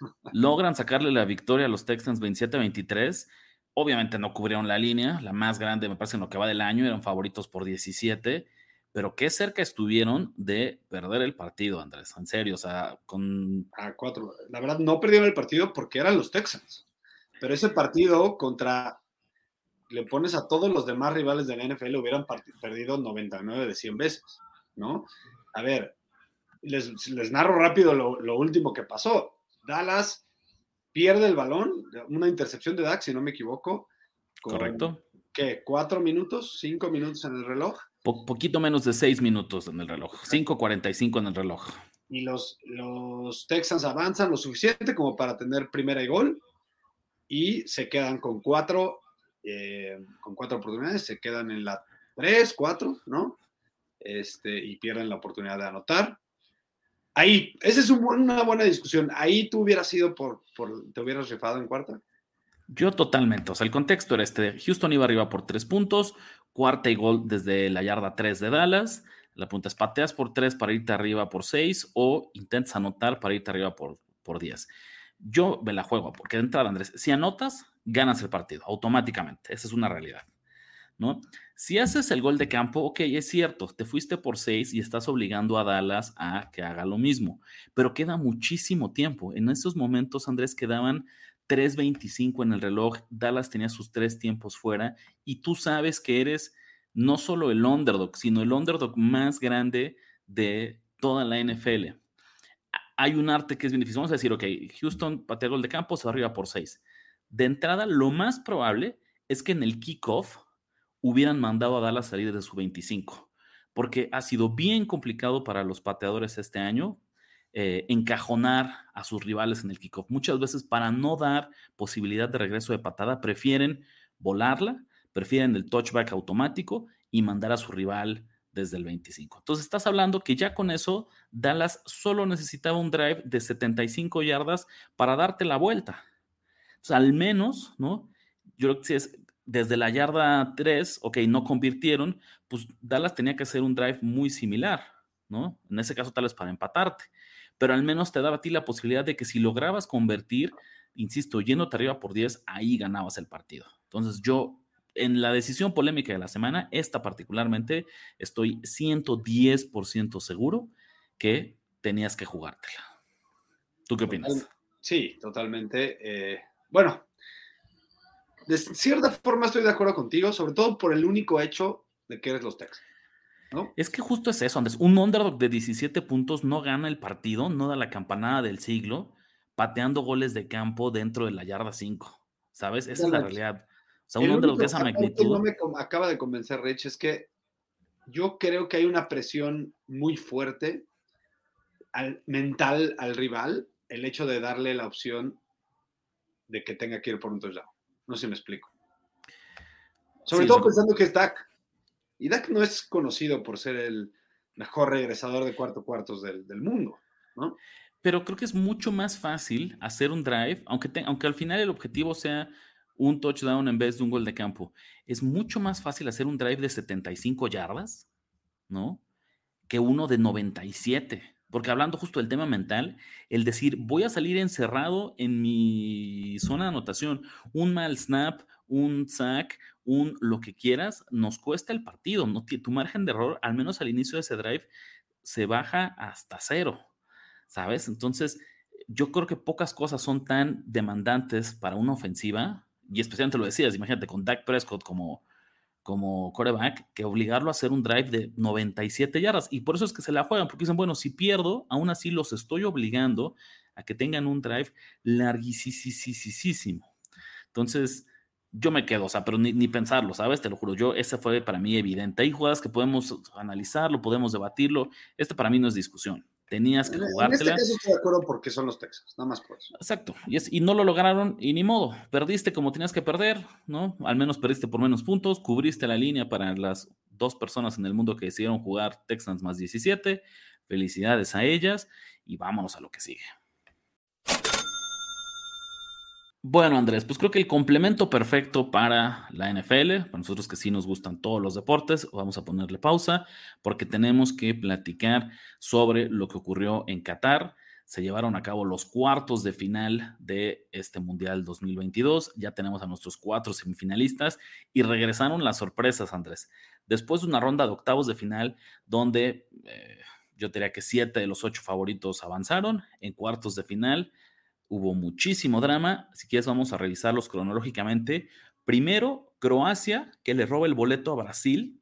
logran sacarle la victoria a los Texans 27-23. Obviamente no cubrieron la línea, la más grande me parece en lo que va del año, eran favoritos por 17 pero qué cerca estuvieron de perder el partido, Andrés, en serio, o sea, con... A cuatro. La verdad, no perdieron el partido porque eran los Texans, pero ese partido contra, le pones a todos los demás rivales de la NFL, hubieran perdido 99 de 100 veces, ¿no? A ver, les, les narro rápido lo, lo, último que pasó. Dallas pierde el balón, una intercepción de Dax, si no me equivoco. Correcto. ¿Qué? ¿Cuatro minutos? ¿Cinco minutos en el reloj? Poquito menos de seis minutos en el reloj, 5.45 en el reloj. Y los, los Texans avanzan lo suficiente como para tener primera y gol y se quedan con cuatro, eh, con cuatro oportunidades, se quedan en la tres, cuatro, ¿no? Este, y pierden la oportunidad de anotar. Ahí, esa es una buena discusión. Ahí tú hubieras sido por, por, ¿te hubieras rifado en cuarta? Yo totalmente. O sea, el contexto era este. Houston iba arriba por tres puntos, cuarta y gol desde la yarda 3 de Dallas. La pregunta es, ¿pateas por tres para irte arriba por seis o intentas anotar para irte arriba por, por 10? Yo me la juego, porque de entrada, Andrés, si anotas, ganas el partido automáticamente. Esa es una realidad. ¿no? Si haces el gol de campo, ok, es cierto, te fuiste por seis y estás obligando a Dallas a que haga lo mismo, pero queda muchísimo tiempo. En esos momentos, Andrés, quedaban 3.25 en el reloj, Dallas tenía sus tres tiempos fuera y tú sabes que eres no solo el underdog, sino el underdog más grande de toda la NFL. Hay un arte que es bien difícil. Vamos a decir, ok, Houston patea gol de campo, se va arriba por seis. De entrada, lo más probable es que en el kickoff hubieran mandado a Dallas salir de su 25, porque ha sido bien complicado para los pateadores este año eh, encajonar a sus rivales en el kickoff. Muchas veces para no dar posibilidad de regreso de patada, prefieren volarla, prefieren el touchback automático y mandar a su rival desde el 25. Entonces estás hablando que ya con eso Dallas solo necesitaba un drive de 75 yardas para darte la vuelta. Sea, al menos, ¿no? Yo creo que si es desde la yarda 3, ok, no convirtieron, pues Dallas tenía que hacer un drive muy similar, ¿no? En ese caso tal vez para empatarte, pero al menos te daba a ti la posibilidad de que si lograbas convertir, insisto, yéndote arriba por 10, ahí ganabas el partido. Entonces yo, en la decisión polémica de la semana, esta particularmente, estoy 110% seguro que tenías que jugártela. ¿Tú qué opinas? Sí, totalmente. Eh, bueno, de cierta forma estoy de acuerdo contigo, sobre todo por el único hecho de que eres los Texans. ¿No? Es que justo es eso, Andrés. Un underdog de 17 puntos no gana el partido, no da la campanada del siglo, pateando goles de campo dentro de la yarda 5. ¿Sabes? Esa es la realidad. O sea, un underdog de esa magnitud. No me acaba de convencer, Rich, es que yo creo que hay una presión muy fuerte al, mental al rival, el hecho de darle la opción de que tenga que ir por un touchdown. No sé si me explico. Sobre todo pensando que es Dak. Y Dak no es conocido por ser el mejor regresador de cuarto cuartos del, mundo, ¿no? Pero creo que es mucho más fácil hacer un drive, aunque, aunque al final el objetivo sea un touchdown en vez de un gol de campo. Es mucho más fácil hacer un drive de 75 yardas, ¿no? Que uno de 97. Porque hablando justo del tema mental, el decir, voy a salir encerrado en mi zona de anotación, un mal snap, un sack, un lo que quieras, nos cuesta el partido. No, tu margen de error, al menos al inicio de ese drive, se baja hasta cero, ¿sabes? Entonces, yo creo que pocas cosas son tan demandantes para una ofensiva, y especialmente lo decías, imagínate con Dak Prescott como como coreback que obligarlo a hacer un drive de 97 yardas. Y por eso es que se la juegan, porque dicen, bueno, si pierdo, aún así los estoy obligando a que tengan un drive larguísimo. Entonces, yo me quedo, o sea, pero ni, ni, pensarlo, ¿sabes? Te lo juro, yo, ese fue para mí evidente. Hay jugadas que podemos analizarlo, podemos debatirlo. Este para mí no es discusión. Tenías que jugártela. En este caso estoy de acuerdo porque son los Texas, nada más por eso. Exacto. Y, es, y no lo lograron y ni modo. Perdiste como tenías que perder, ¿no? Al menos perdiste por menos puntos, cubriste la línea para las dos personas en el mundo que decidieron jugar Texans más 17. Felicidades a ellas y vámonos a lo que sigue. Bueno, Andrés, pues creo que el complemento perfecto para la NFL, para nosotros que sí nos gustan todos los deportes, vamos a ponerle pausa porque tenemos que platicar sobre lo que ocurrió en Qatar. Se llevaron a cabo los cuartos de final de este Mundial 2022. Ya tenemos a nuestros cuatro semifinalistas y regresaron las sorpresas, Andrés. Después de una ronda de octavos de final donde eh, yo diría que siete de los ocho favoritos avanzaron en cuartos de final hubo muchísimo drama. Si quieres, vamos a revisarlos cronológicamente. Primero, Croacia, que le roba el boleto a Brasil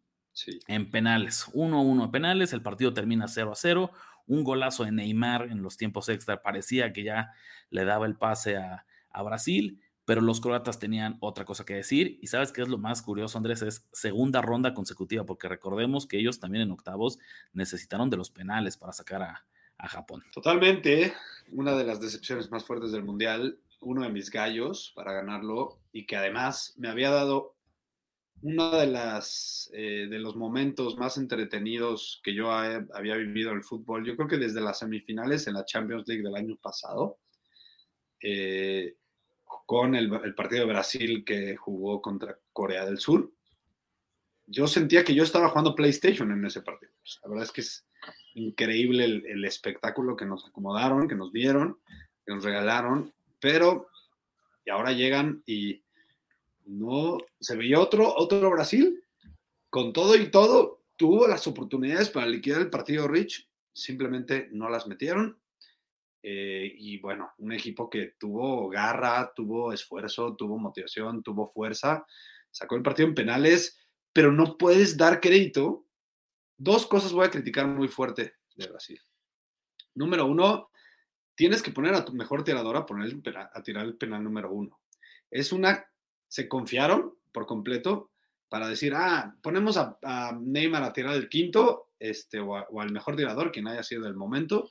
en penales. 1 a 1 en penales, el partido termina 0 a 0. Un golazo de Neymar en los tiempos extra parecía que ya le daba el pase a, a Brasil, pero los croatas tenían otra cosa que decir. Y sabes qué es lo más curioso, Andrés, es segunda ronda consecutiva, porque recordemos que ellos también en octavos necesitaron de los penales para sacar a, a Japón. Totalmente, una de las decepciones más fuertes del Mundial, uno de mis gallos para ganarlo y que además me había dado uno de, las, eh, de los momentos más entretenidos que yo había vivido en el fútbol. Yo creo que desde las semifinales en la Champions League del año pasado, eh, con el, partido de Brasil que jugó contra Corea del Sur. Yo sentía que yo estaba jugando PlayStation en ese partido. La verdad es que es increíble el, espectáculo que nos acomodaron, que nos dieron, que nos regalaron, pero y ahora llegan y no se veía otro, otro Brasil con todo y todo. Tuvo las oportunidades para liquidar el partido Rich, simplemente no las metieron. Eh, y bueno, un equipo que tuvo garra, tuvo esfuerzo, tuvo motivación, tuvo fuerza, sacó el partido en penales, pero no puedes dar crédito. Dos cosas voy a criticar muy fuerte de Brasil. Número uno, tienes que poner a tu mejor tiradora a, poner a tirar el penal número uno. Es una, se confiaron por completo para decir, ah, ponemos a, Neymar a tirar el quinto, este, o, al mejor tirador, quien haya sido del momento,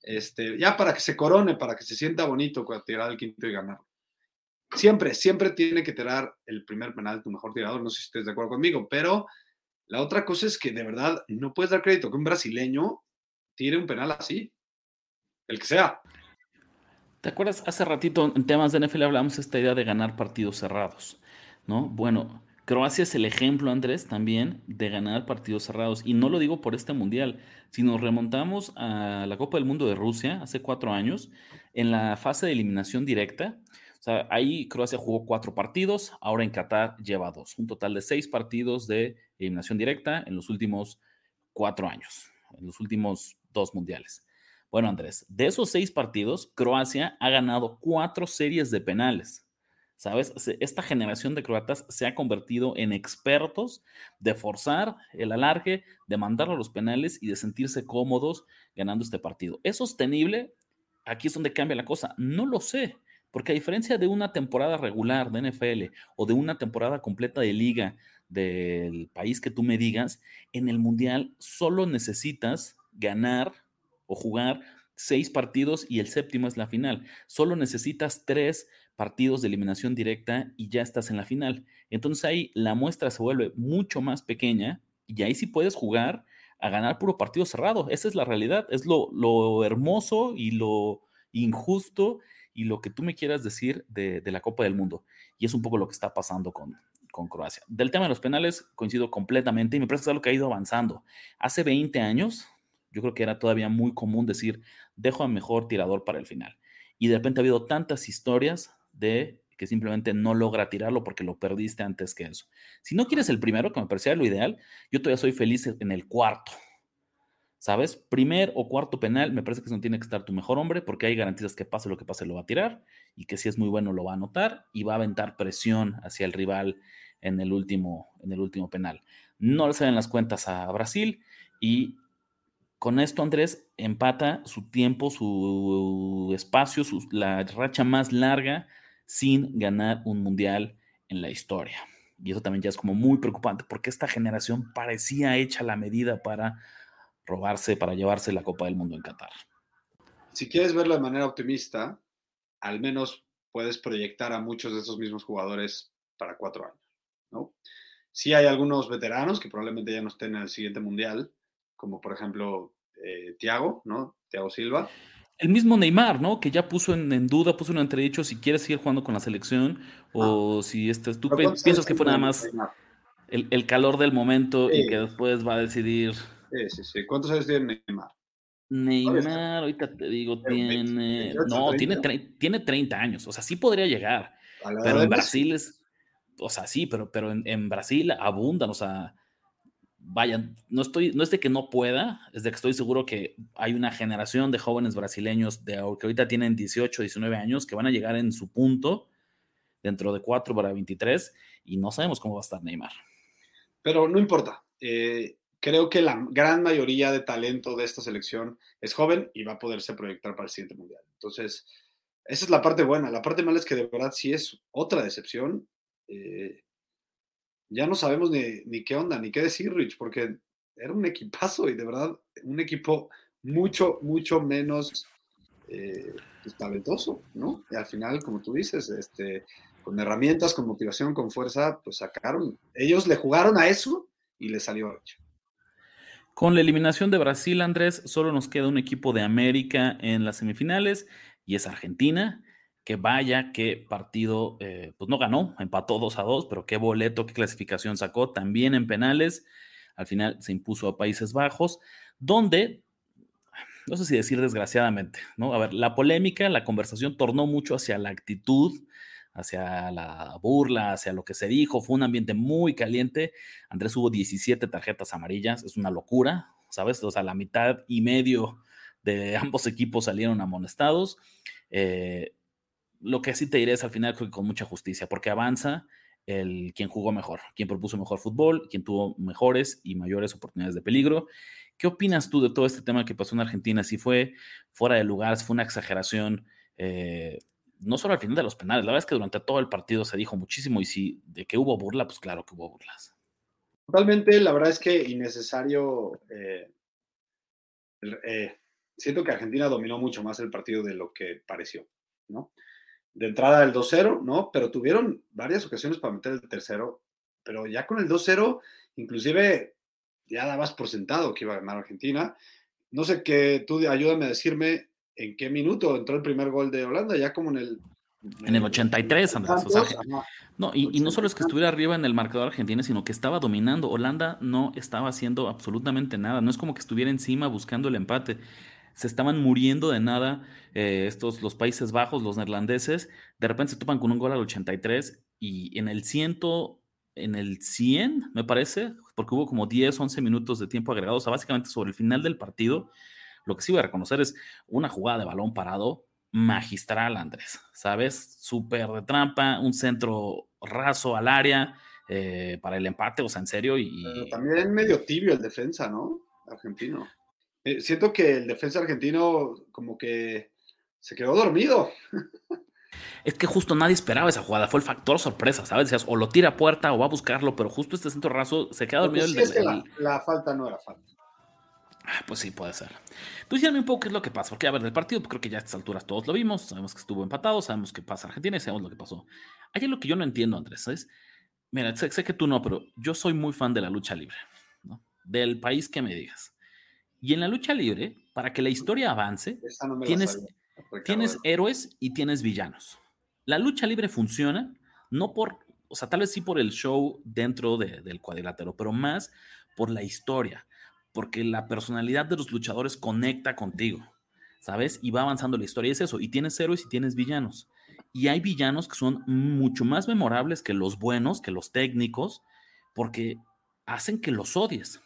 este, ya para que se corone, para que se sienta bonito tirar el quinto y ganar. Siempre, siempre tiene que tirar el primer penal tu mejor tirador, no sé si estés de acuerdo conmigo, pero la otra cosa es que de verdad no puedes dar crédito que un brasileño tire un penal así, el que sea. ¿Te acuerdas? Hace ratito en temas de NFL hablamos esta idea de ganar partidos cerrados, ¿no? Bueno, Croacia es el ejemplo, Andrés, también de ganar partidos cerrados. Y no lo digo por este mundial. Si nos remontamos a la Copa del Mundo de Rusia hace cuatro años, en la fase de eliminación directa, ahí Croacia jugó cuatro partidos, ahora en Qatar lleva dos. Un total de seis partidos de eliminación directa en los últimos cuatro años, en los últimos dos mundiales. Bueno, Andrés, de esos seis partidos, Croacia ha ganado cuatro series de penales. ¿Sabes? Esta generación de croatas se ha convertido en expertos de forzar el alargue, de mandarlo a los penales y de sentirse cómodos ganando este partido. ¿Es sostenible? Aquí es donde cambia la cosa. No lo sé, porque a diferencia de una temporada regular de NFL o de una temporada completa de liga del país que tú me digas, en el Mundial solo necesitas ganar o jugar seis partidos y el séptimo es la final. Solo necesitas tres partidos de eliminación directa y ya estás en la final. Entonces ahí la muestra se vuelve mucho más pequeña y ahí sí puedes jugar a ganar puro partido cerrado. Esa es la realidad, es lo, hermoso y lo injusto y lo que tú me quieras decir de, la Copa del Mundo. Y es un poco lo que está pasando con, con Croacia. Del tema de los penales coincido completamente y me parece que es algo que ha ido avanzando. Hace 20 años, yo creo que era todavía muy común decir, dejo a mejor tirador para el final. Y de repente ha habido tantas historias de que simplemente no logra tirarlo porque lo perdiste antes que eso. Si no quieres el primero, que me parecía lo ideal, yo todavía soy feliz en el cuarto. ¿Sabes? Primer o cuarto penal, me parece que no tiene que estar tu mejor hombre porque hay garantías que pase lo que pase lo va a tirar y que si es muy bueno lo va a anotar y va a aventar presión hacia el rival en el último, en el último penal. No le salen las cuentas a Brasil y con esto Andrés empata su tiempo, su espacio, la racha más larga sin ganar un mundial en la historia. Y eso también ya es como muy preocupante porque esta generación parecía hecha la medida para robarse, para llevarse la Copa del Mundo en Qatar. Si quieres verlo de manera optimista, al menos puedes proyectar a muchos de esos mismos jugadores para cuatro años, ¿no? Sí hay algunos veteranos que probablemente ya no estén en el siguiente mundial, como por ejemplo eh, Tiago, ¿no? Tiago Silva, el mismo Neymar, ¿no? Que ya puso en, duda, puso en entredicho si quiere seguir jugando con la selección o ah. si este, tú piensas que fue nada más el, calor del momento y que después va a decidir. Sí, sí, sí. ¿Cuántos años tiene Neymar? Neymar, ahorita te digo, tiene. no, tiene, tiene 30 años. O sea, sí podría llegar. Pero en Brasil es. O sea, sí, pero, pero en, en Brasil abundan. O sea, vaya, no estoy, no es de que no pueda, es de que estoy seguro que hay una generación de jóvenes brasileños de, que ahorita tienen 18, 19 años que van a llegar en su punto dentro de 4 para 23 y no sabemos cómo va a estar Neymar. Pero no importa. Eh, creo que la gran mayoría de talento de esta selección es joven y va a poderse proyectar para el siguiente mundial. Entonces, esa es la parte buena. La parte mala es que de verdad sí es otra decepción. Eh, ya no sabemos ni, qué onda, ni qué decir, Rich, porque era un equipazo y de verdad un equipo mucho, mucho menos eh, pues, talentoso, ¿no? Y al final, como tú dices, este, con herramientas, con motivación, con fuerza, pues sacaron, ellos le jugaron a eso y le salió Rich. Con la eliminación de Brasil, Andrés, solo nos queda un equipo de América en las semifinales y es Argentina que vaya, qué partido, eh, pues no ganó, empató 2 a 2, pero qué boleto, qué clasificación sacó, también en penales. Al final se impuso a Países Bajos, donde, no sé si decir desgraciadamente, ¿no? A ver, la polémica, la conversación tornó mucho hacia la actitud, hacia la burla, hacia lo que se dijo. Fue un ambiente muy caliente. Andrés hubo 17 tarjetas amarillas, es una locura, ¿sabes? O sea, la mitad y medio de ambos equipos salieron amonestados. Eh, lo que sí te diré es al final creo con mucha justicia, porque avanza el quien jugó mejor, quien propuso mejor fútbol, quien tuvo mejores y mayores oportunidades de peligro. ¿Qué opinas tú de todo este tema que pasó en Argentina? Si fue fuera de lugar, fue una exageración, eh, no solo al final de los penales, la verdad es que durante todo el partido se dijo muchísimo y si de que hubo burla, pues claro que hubo burlas. Totalmente, la verdad es que innecesario. Eh, eh, siento que Argentina dominó mucho más el partido de lo que pareció, ¿no? de entrada el 2-0, ¿no? Pero tuvieron varias ocasiones para meter el tercero, pero ya con el 2-0, inclusive ya dabas por sentado que iba a ganar Argentina. No sé qué, tú ayúdame a decirme en qué minuto entró el primer gol de Holanda, ya como en el... En el 83, Andrés. O sea, no, y, y, no solo es que estuviera arriba en el marcador argentino, sino que estaba dominando. Holanda no estaba haciendo absolutamente nada. No es como que estuviera encima buscando el empate se estaban muriendo de nada eh, estos, los Países Bajos, los neerlandeses, de repente se topan con un gol al 83 y en el 100, en el 100, me parece, porque hubo como 10, 11 minutos de tiempo agregado, o sea, básicamente sobre el final del partido, lo que sí voy a reconocer es una jugada de balón parado magistral, Andrés, ¿sabes? Súper de trampa, un centro raso al área eh, para el empate, o sea, en serio. Y, también medio tibio el defensa, ¿no? Argentino. Eh, siento que el defensa argentino como que se quedó dormido. Es que justo nadie esperaba esa jugada, fue el factor sorpresa, ¿sabes? Decías, o lo tira a puerta o va a buscarlo, pero justo este centro raso se queda dormido. el, es que la, falta no era falta. Ah, pues sí, puede ser. Tú dígame un poco qué es lo que pasa, porque a ver, del partido pues, creo que ya a estas alturas todos lo vimos, sabemos que estuvo empatado, sabemos que pasa Argentina y sabemos lo que pasó. Hay algo que yo no entiendo, Andrés, ¿sabes? Mira, sé, sé, que tú no, pero yo soy muy fan de la lucha libre, ¿no? Del país que me digas. Y en la lucha libre, para que la historia avance, tienes, tienes héroes y tienes villanos. La lucha libre funciona no por, o sea, tal vez sí por el show dentro del cuadrilátero, pero más por la historia, porque la personalidad de los luchadores conecta contigo, ¿sabes? Y va avanzando la historia. Y es eso, y tienes héroes y tienes villanos. Y hay villanos que son mucho más memorables que los buenos, que los técnicos, porque hacen que los odies.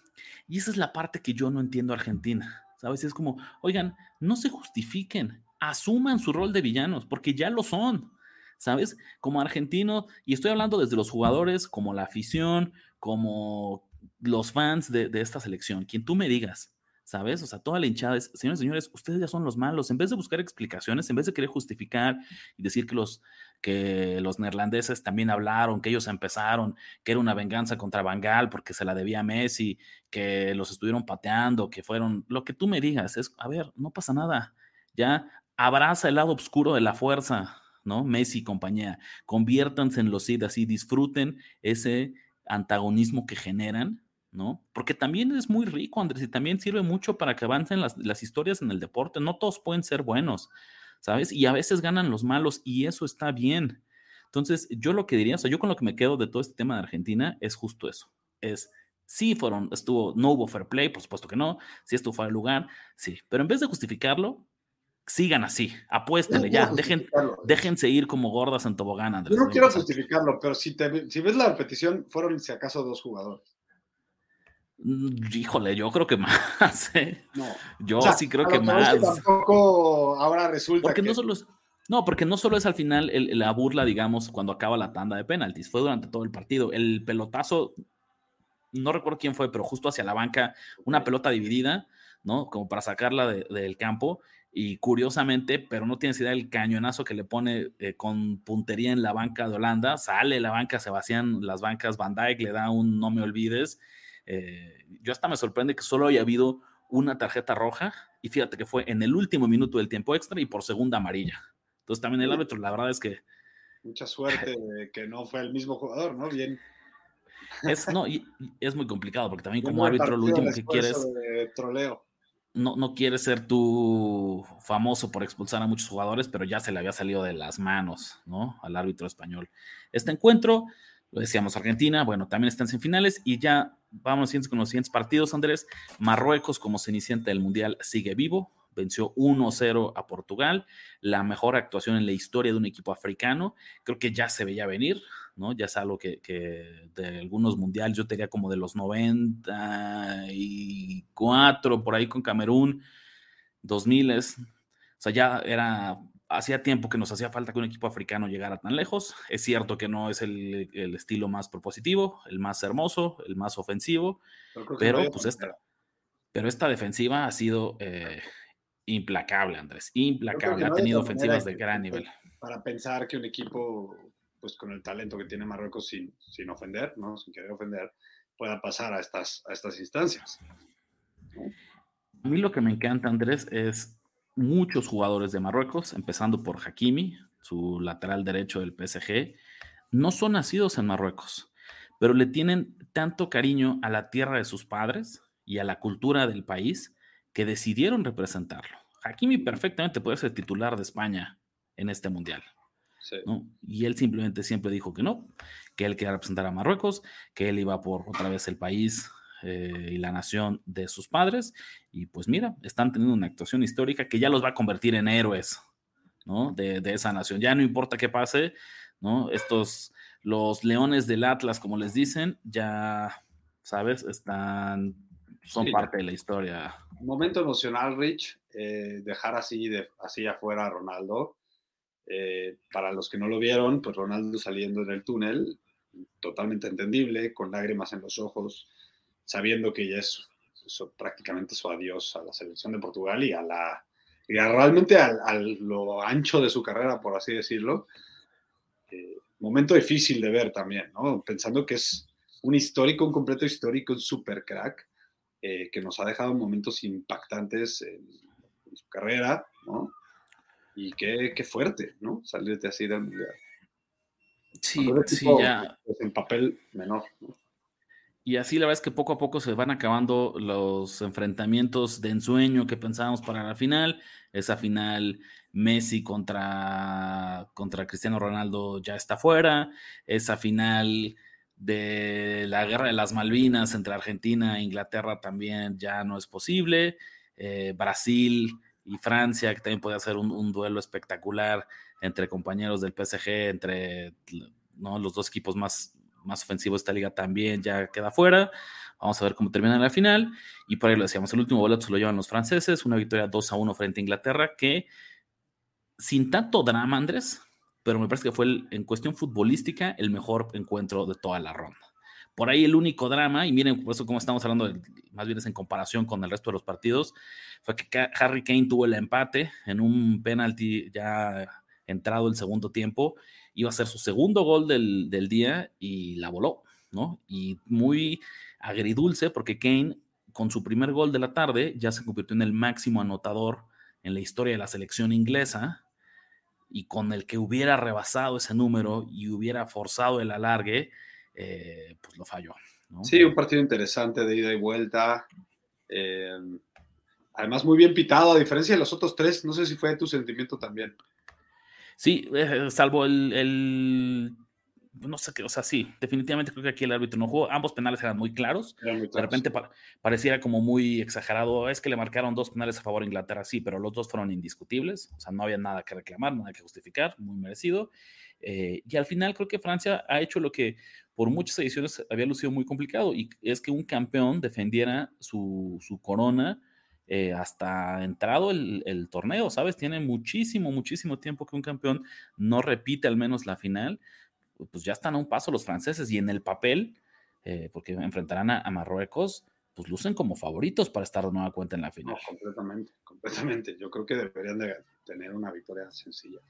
Y esa es la parte que yo no entiendo Argentina. ¿Sabes? Es como, oigan, no se justifiquen, asuman su rol de villanos, porque ya lo son. ¿Sabes? Como argentino, y estoy hablando desde los jugadores, como la afición, como los fans de, de esta selección, quien tú me digas, ¿sabes? O sea, toda la hinchada es, señores, señores, ustedes ya son los malos. En vez de buscar explicaciones, en vez de querer justificar y decir que los, que los neerlandeses también hablaron, que ellos empezaron, que era una venganza contra Bangal porque se la debía a Messi, que los estuvieron pateando, que fueron, lo que tú me digas es, a ver, no pasa nada. Ya abraza el lado oscuro de la fuerza, ¿no? Messi y compañía. Conviértanse en los Cid así, disfruten ese antagonismo que generan ¿no? Porque también es muy rico, Andrés, y también sirve mucho para que avancen las, historias en el deporte. No todos pueden ser buenos, ¿sabes? Y a veces ganan los malos y eso está bien. Entonces, yo lo que diría, o sea, yo con lo que me quedo de todo este tema de Argentina es justo eso. Es, sí fueron, estuvo, no hubo fair play, por supuesto que no, sí estuvo fuera de lugar, sí, pero en vez de justificarlo, sigan así, apuéstenle ya, dejen, déjense ir como gordas en tobogán, Andrés. Yo no quiero justificarlo, pero si, si ves la repetición, fueron si acaso dos jugadores. Mm, híjole, yo creo que más. ¿eh? No. Yo sí creo que más. tampoco ahora resulta. Porque no solo es, no, porque no solo es al final la burla, digamos, cuando acaba la tanda de penaltis, fue durante todo el partido. El pelotazo, no recuerdo quién fue, pero justo hacia la banca, una pelota dividida, ¿no? Como para sacarla del campo. Y curiosamente, pero no tienes idea del cañonazo que le pone eh, con puntería en la banca de Holanda. Sale la banca, se vacían las bancas, Van Dijk le da un no me olvides eh, yo hasta me sorprende que solo haya habido una tarjeta roja y fíjate que fue en el último minuto del tiempo extra y por segunda amarilla. Entonces también el árbitro, la verdad es que... Mucha suerte de que no fue el mismo jugador, ¿no? Bien. Es, no, y, es muy complicado porque también como árbitro lo último que quieres... troleo. no, no quiere ser tú famoso por expulsar a muchos jugadores, pero ya se le había salido de las manos, ¿no? Al árbitro español. Este encuentro, lo decíamos, Argentina, bueno, también está en semifinales y ya vamos con los siguientes partidos, Andrés. Marruecos, como cenicienta del Mundial, sigue vivo, venció 1-0 a Portugal, la mejor actuación en la historia de un equipo africano. Creo que ya se veía venir, ¿no? Ya es algo que, de algunos mundiales, yo tenía como de los 94, por ahí con Camerún, 2000 es, o sea, ya era, hacía tiempo que nos hacía falta que un equipo africano llegara tan lejos. Es cierto que no es el, estilo más propositivo, el más hermoso, el más ofensivo, pero, pues esta, pero esta defensiva ha sido... Eh, implacable, Andrés, implacable. Ha tenido ofensivas de gran nivel. Para pensar que un equipo, pues con el talento que tiene Marruecos, sin, sin ofender, ¿no? sin querer ofender, pueda pasar a estas, a estas instancias. A mí lo que me encanta, Andrés, es muchos jugadores de Marruecos, empezando por Hakimi, su lateral derecho del PSG, no son nacidos en Marruecos, pero le tienen tanto cariño a la tierra de sus padres y a la cultura del país que decidieron representarlo. Hakimi perfectamente puede ser titular de España en este mundial. Y él simplemente siempre dijo que no, que él quería representar a Marruecos, que él iba por otra vez el país eh, y la nación de sus padres. Y pues mira, están teniendo una actuación histórica que ya los va a convertir en héroes ¿no? de, de esa nación. Ya no importa qué pase, ¿no? Estos, los leones del Atlas, como les dicen, ya, ¿sabes? Están, son parte de la historia un momento emocional, Rich, eh, dejar así, de, así afuera a Ronaldo. Eh, para los que no lo vieron, pues Ronaldo saliendo en el túnel, totalmente entendible, con lágrimas en los ojos, sabiendo que ya es prácticamente su adiós a la selección de Portugal y a la y realmente a, lo ancho de su carrera, por así decirlo. Eh, momento difícil de ver también, ¿no? Pensando que es un histórico, un completo histórico, un super crack eh, que nos ha dejado momentos impactantes en, su carrera, ¿no? Y qué, qué, fuerte, ¿no? Salirte así del mundial. Sí, sí, ya. Pues, en papel menor, ¿no? Y así la verdad es que poco a poco se van acabando los enfrentamientos de ensueño que pensábamos para la final. Esa final Messi contra, contra Cristiano Ronaldo ya está fuera. Esa final de la guerra de las Malvinas entre Argentina e Inglaterra también ya no es posible. Eh, Brasil y Francia, que también puede ser un, duelo espectacular entre compañeros del PSG, entre ¿no? los dos equipos más, más ofensivos de esta liga también ya queda fuera. Vamos a ver cómo termina la final. Y por ahí lo decíamos, el último boleto se lo llevan los franceses, una victoria 2 a 1 frente a Inglaterra, que sin tanto drama, Andrés, pero me parece que fue en cuestión futbolística el mejor encuentro de toda la ronda. Por ahí el único drama, y miren, por eso como estamos hablando, más bien es en comparación con el resto de los partidos, fue que Harry Kane tuvo el empate en un penalti ya entrado el segundo tiempo, iba a ser su segundo gol del, del día y la voló, ¿no? Y muy agridulce porque Kane, con su primer gol de la tarde, ya se convirtió en el máximo anotador en la historia de la selección inglesa, y con el que hubiera rebasado ese número y hubiera forzado el alargue, eh, pues lo falló. Sí, un partido interesante de ida y vuelta. Eh, además, muy bien pitado, a diferencia de los otros tres. No sé si fue tu sentimiento también. Sí, eh, salvo el no sé qué, o sea, sí, definitivamente creo que aquí el árbitro no jugó. Ambos penales eran muy claros. De repente pareciera como muy exagerado. Es que le marcaron dos penales a favor de Inglaterra, sí, pero los dos fueron indiscutibles. O sea, no había nada que reclamar, nada que justificar, muy merecido. Eh, y al final creo que Francia ha hecho lo que por muchas ediciones había lucido muy complicado, y es que un campeón defendiera su, su corona. Eh, hasta entrado el, el, torneo, ¿sabes? Tiene muchísimo, muchísimo tiempo que un campeón no repite al menos la final pues ya están a un paso los franceses y en el papel, eh, porque enfrentarán a, Marruecos, pues lucen como favoritos para estar de nueva cuenta en la final. completamente, completamente. Yo creo que deberían de tener una victoria sencilla.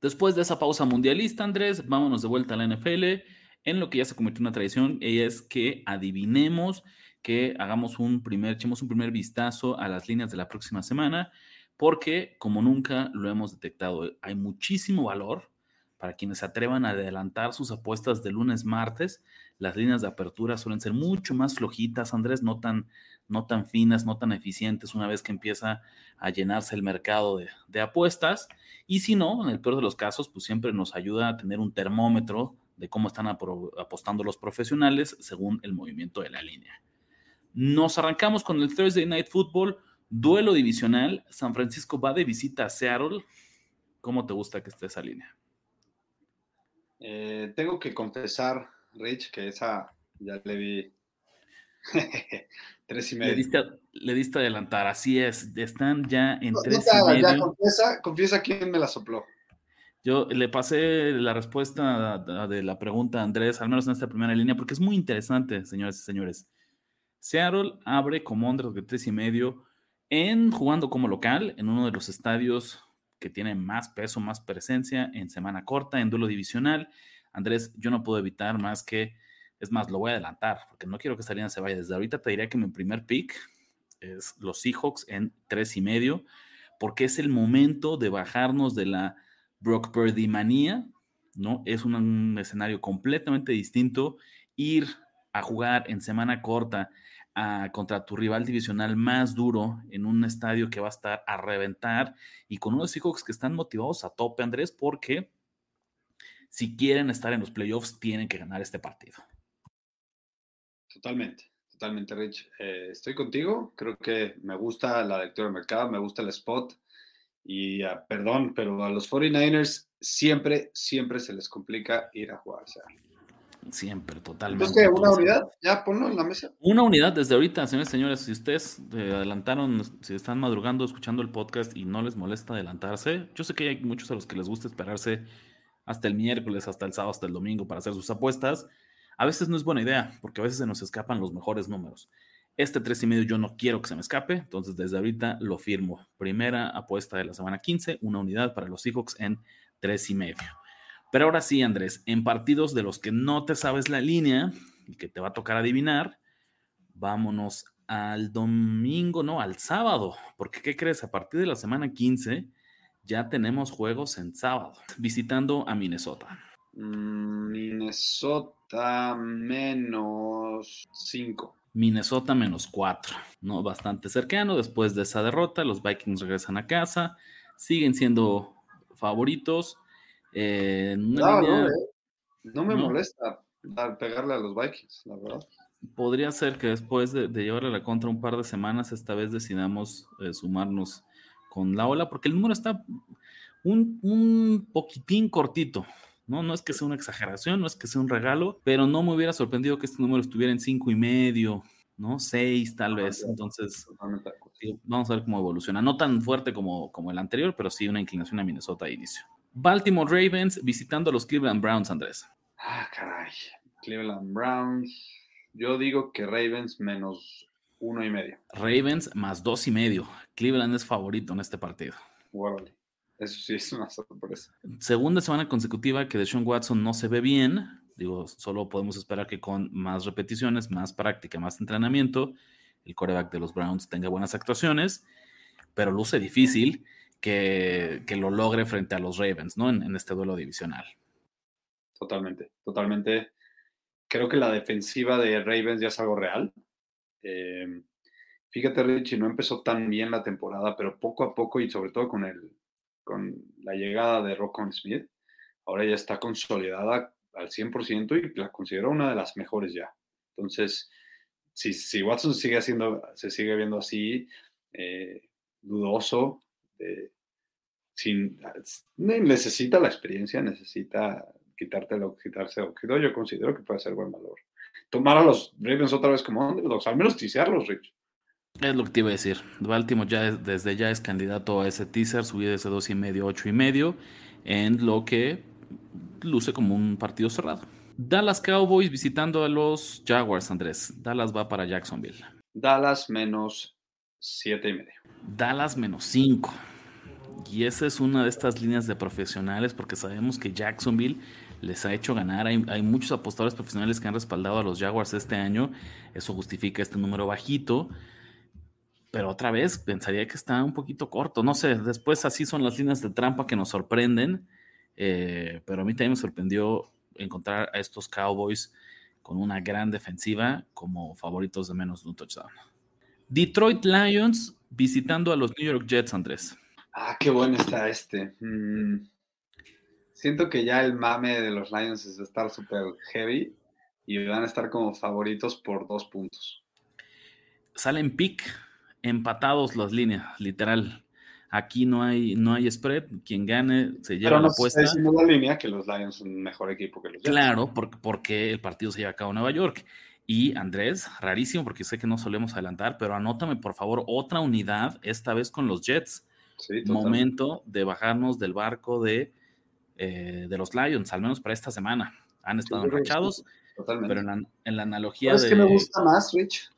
Después de esa pausa mundialista, Andrés, vámonos de vuelta a la NFL en lo que ya se convirtió en una tradición, y es que adivinemos, que hagamos un primer, echemos un primer vistazo a las líneas de la próxima semana porque como nunca lo hemos detectado, hay muchísimo valor para quienes se atrevan a adelantar sus apuestas de lunes, martes. las líneas de apertura suelen ser mucho más flojitas, Andrés, no tan, no tan finas, no tan eficientes una vez que empieza a llenarse el mercado de, de apuestas. Y si no, en el peor de los casos, pues siempre nos ayuda a tener un termómetro de cómo están apostando los profesionales según el movimiento de la línea. Nos arrancamos con el Thursday Night Football, duelo divisional. San Francisco va de visita a Seattle. ¿Cómo te gusta que esté esa línea? Eh, tengo que confesar, Rich, que esa ya le vi tres y medio. Le diste, adelantar, así es. Están ya en tres y medio. Ya, confiesa, confiesa quién me la sopló. Yo le pasé la respuesta de la pregunta a Andrés, al menos en esta primera línea, porque es muy interesante, señores y señores. Seattle abre como Andrés de tres y medio en jugando como local en uno de los estadios que tiene más peso, más presencia en semana corta, en duelo divisional. Andrés, yo no puedo evitar más que, es más, lo voy a adelantar, porque no quiero que línea se vaya. Desde ahorita te diría que mi primer pick es los Seahawks en tres y medio, porque es el momento de bajarnos de la Brock Purdy manía, ¿no? Es un, escenario completamente distinto. Ir a jugar en semana corta contra tu rival divisional más duro en un estadio que va a estar a reventar y con unos Seahawks que están motivados a tope, Andrés, porque si quieren estar en los playoffs tienen que ganar este partido. Totalmente, totalmente, Rich. Eh, estoy contigo. Creo que me gusta la lectura del mercado, me gusta el spot. Y ah, perdón, pero a los 49ers siempre, siempre se les complica ir a jugar. Siempre, totalmente. Entonces, ¿una unidad? Ya ponlo en la mesa. Una unidad desde ahorita, señores señores. Si ustedes eh, adelantaron, si están madrugando escuchando el podcast y no les molesta adelantarse, yo sé que hay muchos a los que les gusta esperarse hasta el miércoles, hasta el sábado, hasta el domingo para hacer sus apuestas. A veces no es buena idea, porque a veces se nos escapan los mejores números. Este 3 y medio yo no quiero que se me escape, entonces desde ahorita lo firmo. Primera apuesta de la semana 15, una unidad para los Seahawks en 3 y medio. Pero ahora sí, Andrés, en partidos de los que no te sabes la línea y que te va a tocar adivinar, vámonos al domingo, no, al sábado, porque ¿qué crees? A partir de la semana 15 ya tenemos juegos en sábado, visitando a Minnesota. Mm, Minnesota menos 5. Minnesota menos 4, ¿no? Bastante cercano. Después de esa derrota, los Vikings regresan a casa, siguen siendo favoritos. Eh, no, eh, no, me molesta pegarle a los Vikings, la verdad. Podría ser que después de, llevarle la contra un par de semanas, esta vez decidamos eh, sumarnos con la ola, porque el número está un, un poquitín cortito, ¿no? No es que sea una exageración, no es que sea un regalo, pero no me hubiera sorprendido que este número estuviera en cinco y medio, ¿no? Seis tal vez. Entonces, vamos a ver cómo evoluciona. No tan fuerte como, como el anterior, pero sí una inclinación a Minnesota a inicio. Baltimore Ravens visitando a los Cleveland Browns, Andrés. Ah, caray. Cleveland Browns. Yo digo que Ravens menos uno y medio. Ravens más dos y medio. Cleveland es favorito en este partido. Eso sí es una sorpresa. Segunda semana consecutiva que Deshaun Watson no se ve bien. Digo, solo podemos esperar que con más repeticiones, más práctica, más entrenamiento, el coreback de los Browns tenga buenas actuaciones, pero luce difícil que, lo logre frente a los Ravens, ¿no? En, este duelo divisional. Totalmente, totalmente. Creo que la defensiva de Ravens ya es algo real. Eh, fíjate, Richie, no empezó tan bien la temporada, pero poco a poco y sobre todo con el, con la llegada de Rockon Smith, ahora ya está consolidada al 100% y la considero una de las mejores ya. Entonces, si, si Watson sigue haciendo, se sigue viendo así, eh, dudoso, eh, sin, necesita la experiencia, necesita quitártelo, quitarse ojido, yo considero que puede ser buen valor. Tomar a los Ravens otra vez como underdogs, al menos tisearlos, Rich. Es lo que te iba a decir. Baltimore ya desde ya es candidato a ese teaser, subir ese dos y medio, ocho y medio, en lo que luce como un partido cerrado. Dallas Cowboys visitando a los Jaguars, Andrés. Dallas va para Jacksonville. Dallas menos siete y medio. Dallas menos cinco. Y esa es una de estas líneas de profesionales porque sabemos que Jacksonville les ha hecho ganar. Hay, hay, muchos apostadores profesionales que han respaldado a los Jaguars este año. Eso justifica este número bajito pero otra vez pensaría que está un poquito corto. No sé, después así son las líneas de trampa que nos sorprenden, eh, pero a mí también me sorprendió encontrar a estos Cowboys con una gran defensiva como favoritos de menos de un touchdown. Detroit Lions visitando a los New York Jets, Andrés. Ah, qué bueno está este. Mm, siento que ya el mame de los Lions es de estar súper heavy y van a estar como favoritos por dos puntos. Salen pick, empatados las líneas, literal. Aquí no hay, no hay spread. Quien gane se lleva Pero no la apuesta. está diciendo la línea que los Lions son un mejor equipo que los Jets. Claro, porque, porque el partido se lleva a cabo en Nueva York. Y Andrés, rarísimo porque sé que no solemos adelantar, pero anótame por favor otra unidad, esta vez con los Jets. Sí. Momento de bajarnos del barco de, eh, de los Lions, al menos para esta semana. Han estado que enrachados, Totalmente. pero en la, en la analogía ¿Sabes de... qué me gusta más, Rich?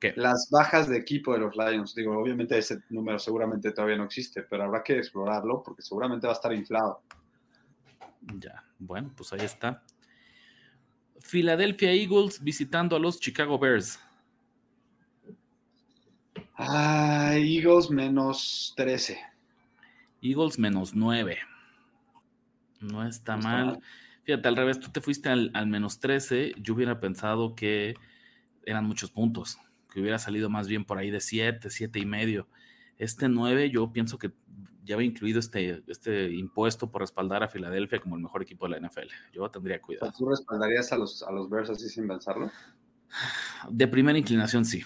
¿Qué? Las bajas de equipo de los Lions. Digo, obviamente ese número seguramente todavía no existe, pero habrá que explorarlo porque seguramente va a estar inflado. Ya, bueno, pues ahí está. Philadelphia Eagles visitando a los Chicago Bears. Ah, Eagles menos 13. Eagles menos 9. No está No está mal. mal. Fíjate, al revés, tú te fuiste al, al menos 13. Yo hubiera pensado que eran muchos puntos, que hubiera salido más bien por ahí de 7, 7 y medio. Este 9, yo pienso que ya había incluido este, este impuesto por respaldar a Filadelfia como el mejor equipo de la NFL. Yo tendría cuidado. ¿Tú respaldarías a los, a los Bears así sin pensarlo? De primera inclinación, sí.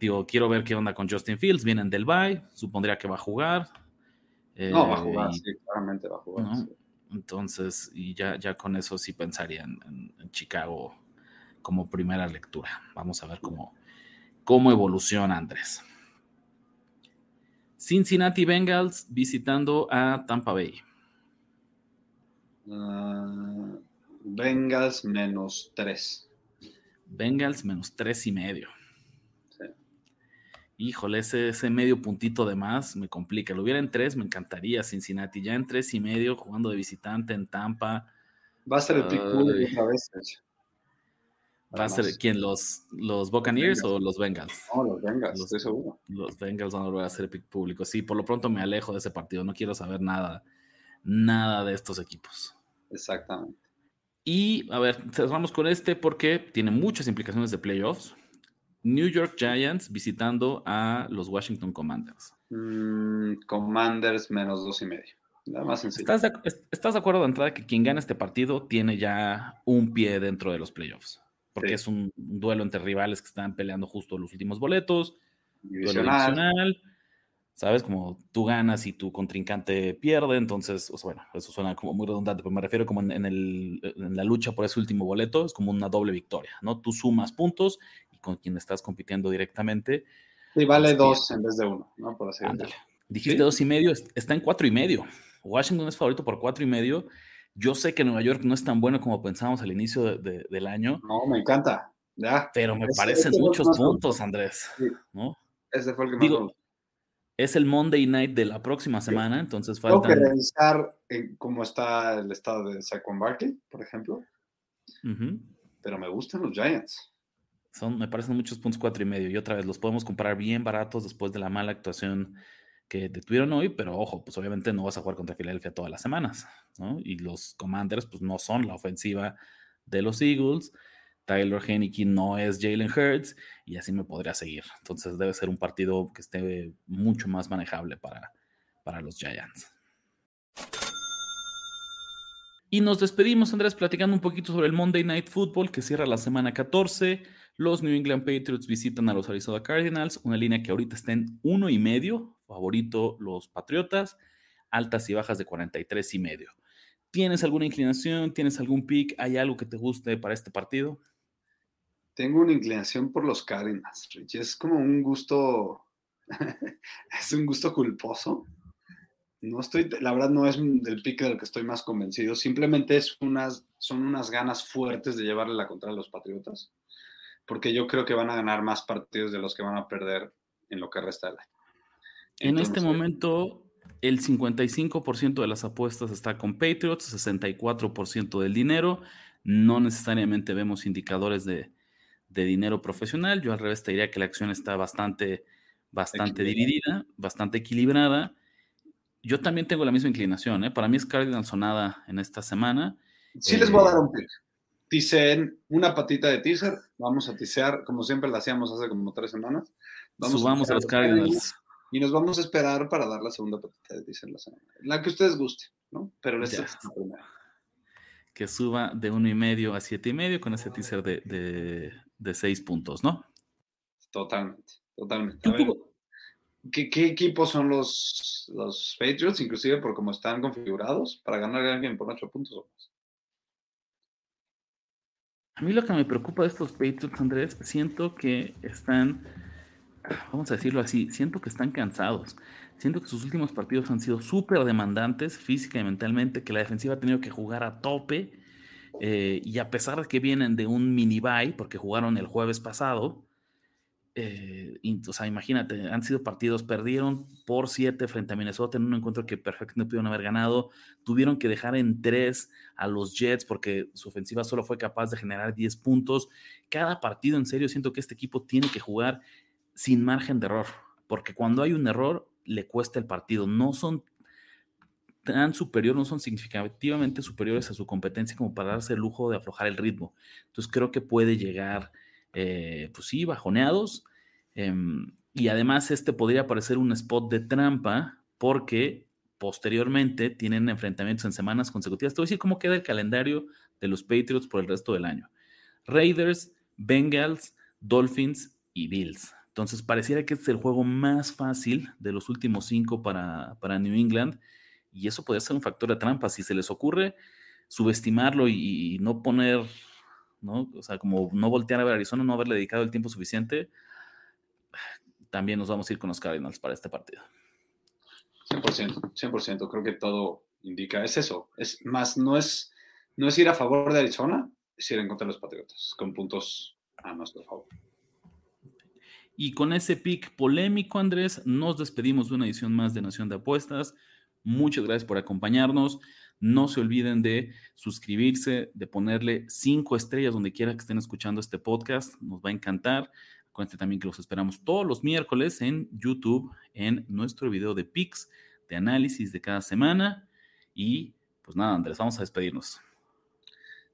Digo, quiero ver qué onda con Justin Fields. Vienen del bye, supondría que va a jugar. No, va a Eh, jugar, y- sí, claramente va a jugar. ¿no? sí. Entonces, y ya, ya con eso sí pensaría en, en- en Chicago como primera lectura. Vamos a ver cómo, cómo evoluciona Andrés. Cincinnati Bengals visitando a Tampa Bay. Ah, Bengals menos 3. Bengals menos tres y medio. Sí. Híjole, ese, ese medio puntito de más me complica. Lo hubiera en tres, me encantaría. Cincinnati ya en tres y medio, jugando de visitante en Tampa. Va a ser el pick otra vez. Rich. ¿Va a ser quién? ¿Los, los Buccaneers Bengals. o los Bengals? No, los Bengals, Los- estoy seguro. los Bengals van a volver a ser pick público. Sí, por lo pronto me alejo de ese partido. No quiero saber nada, nada de estos equipos. Exactamente. Y a ver, cerramos con este porque tiene muchas implicaciones de playoffs. New York Giants visitando a los Washington Commanders. Mm, Commanders menos dos y medio. Nada más sencillo. ¿Estás de, estás de acuerdo de entrada que quien gana este partido tiene ya un pie dentro de los playoffs? Porque Sí. es un duelo entre rivales que están peleando justo los últimos boletos. duelo Divisional. divisional, ¿sabes? Como tú ganas y tu contrincante pierde, entonces, o sea, bueno, eso suena como muy redundante, pero me refiero como en, en el- en la lucha por ese último boleto, es como una doble victoria, ¿no? Tú sumas puntos y con quien estás compitiendo directamente, Sí, vale Hostia. dos en vez de uno, ¿no? Por así. Dijiste Sí. dos y medio, est- está en cuatro y medio. Washington es favorito por cuatro y medio. Yo sé que Nueva York no es tan bueno como pensábamos al inicio de- de- del año, No, me encanta. Ya, pero me parecen muchos puntos, Andrés, Sí. ¿no? ese fue el que más Digo, me gustó. Es el Monday night de la próxima semana, entonces Tengo que revisar eh, cómo está el estado de Saquon Barkley, por ejemplo, pero me gustan los Giants. Son, me parecen muchos puntos cuatro y medio. Y otra vez, los podemos comprar bien baratos después de la mala actuación que tuvieron hoy, pero ojo, pues obviamente no vas a jugar contra Filadelfia todas las semanas, ¿no? Y los Commanders, pues no son la ofensiva de los Eagles. Tyler Heineke no es Jalen Hurts y así me podría seguir. Entonces debe ser un partido que esté mucho más manejable para, para los Giants. Y nos despedimos, Andrés, platicando un poquito sobre el Monday Night Football que cierra la semana 14. Los New England Patriots visitan a los Arizona Cardinals, una línea que ahorita está en uno y medio, favorito los Patriotas, altas y bajas de 43 y medio. ¿Tienes alguna inclinación? ¿Tienes algún pick? ¿Hay algo que te guste para este partido? Tengo una inclinación por los Cardinals, Rich. Es como un gusto, es un gusto culposo. No estoy, la verdad no es del pick del que estoy más convencido, simplemente es unas, son unas ganas fuertes de llevarle la contra a los Patriotas, porque yo creo que van a ganar más partidos de los que van a perder en lo que resta del año. En este momento, el 55% de las apuestas está con Patriots, 64% del dinero. No necesariamente vemos indicadores de, de dinero profesional. Yo al revés te diría que la acción está bastante, bastante dividida, bastante equilibrada. Yo también tengo la misma inclinación. ¿eh? Para mí es Cardinals sonada en esta semana. Sí les voy a dar un pick. ticeen una patita de teaser. Vamos a tisear, como siempre lo hacíamos hace como tres semanas. Vamos Subamos a, los Cardinals. Y nos vamos a esperar para dar la segunda patita de teaser la semana. La que ustedes gusten, ¿no? Pero esta es la primera. Que suba de uno y medio a siete y medio con ese teaser de, de, seis puntos, ¿no? Totalmente, totalmente. ¿qué, equipos son los, los Patriots, inclusive por cómo están configurados, para ganar a alguien por ocho puntos o más? A mí lo que me preocupa de estos Patriots, Andrés, siento que están, vamos a decirlo así, siento que están cansados. Siento que sus últimos partidos han sido súper demandantes física y mentalmente, que la defensiva ha tenido que jugar a tope. Eh, y a pesar de que vienen de un mini bye, porque jugaron el jueves pasado, eh, o sea, imagínate, han sido partidos, perdieron por siete frente a Minnesota en un encuentro que perfectamente pudieron haber ganado, tuvieron que dejar en tres a los Jets porque su ofensiva solo fue capaz de generar 10 puntos. Cada partido, en serio, siento que este equipo tiene que jugar sin margen de error, porque cuando hay un error, le cuesta el partido. No son tan superiores, no son significativamente superiores a su competencia como para darse el lujo de aflojar el ritmo. Entonces creo que puede llegar eh, pues sí, bajoneados. Em, y además este podría parecer un spot de trampa porque posteriormente tienen enfrentamientos en semanas consecutivas. Te voy a decir cómo queda el calendario de los Patriots por el resto del año. Raiders, Bengals, Dolphins y Bills. Entonces pareciera que es el juego más fácil de los últimos cinco para, para New England y eso puede ser un factor de trampa. Si se les ocurre subestimarlo y no poner ¿no? O sea, como no voltear a ver Arizona, no haberle dedicado el tiempo suficiente, también nos vamos a ir con los Cardinals para este partido. 100%, 100%, creo que todo indica, es eso, es más, no es, no es ir a favor de Arizona, es ir en contra de los Patriotas, con puntos a nuestro favor. Y con ese pick polémico, Andrés, nos despedimos de una edición más de Nación de Apuestas. Muchas gracias por acompañarnos. No se olviden de suscribirse, de ponerle cinco estrellas donde quiera que estén escuchando este podcast. Nos va a encantar. Acuérdense también que los esperamos todos los miércoles en YouTube, en nuestro video de PIX, de análisis de cada semana. Y pues nada, Andrés, vamos a despedirnos.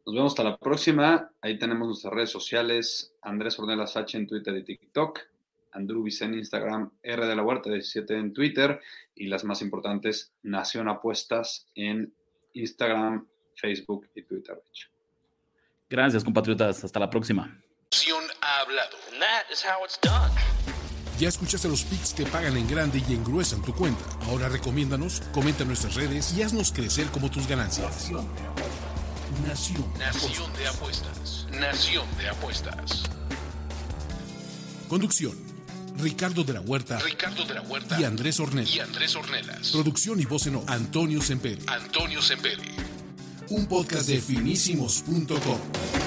Nos vemos hasta la próxima. Ahí tenemos nuestras redes sociales, Andrés Ornelas H en Twitter y TikTok, Andrew en Instagram, R de la Huerta 17 en Twitter y las más importantes, Nación Apuestas en Instagram, Facebook y Twitter. Gracias, compatriotas. Hasta la próxima. Ha hablado. Ya escuchaste los pics que pagan en grande y engruesan tu cuenta. Ahora recomiéndanos, comenta en nuestras redes y haznos crecer como tus ganancias. Nación. Nación de apuestas. Nación de apuestas. Conducción. Ricardo de la Huerta. Ricardo de la Huerta. Y Andrés Ornelas. Y Andrés Ornelas. Producción y voz en Antonio Semperi. Antonio Semperi. Un podcast de finísimos.com.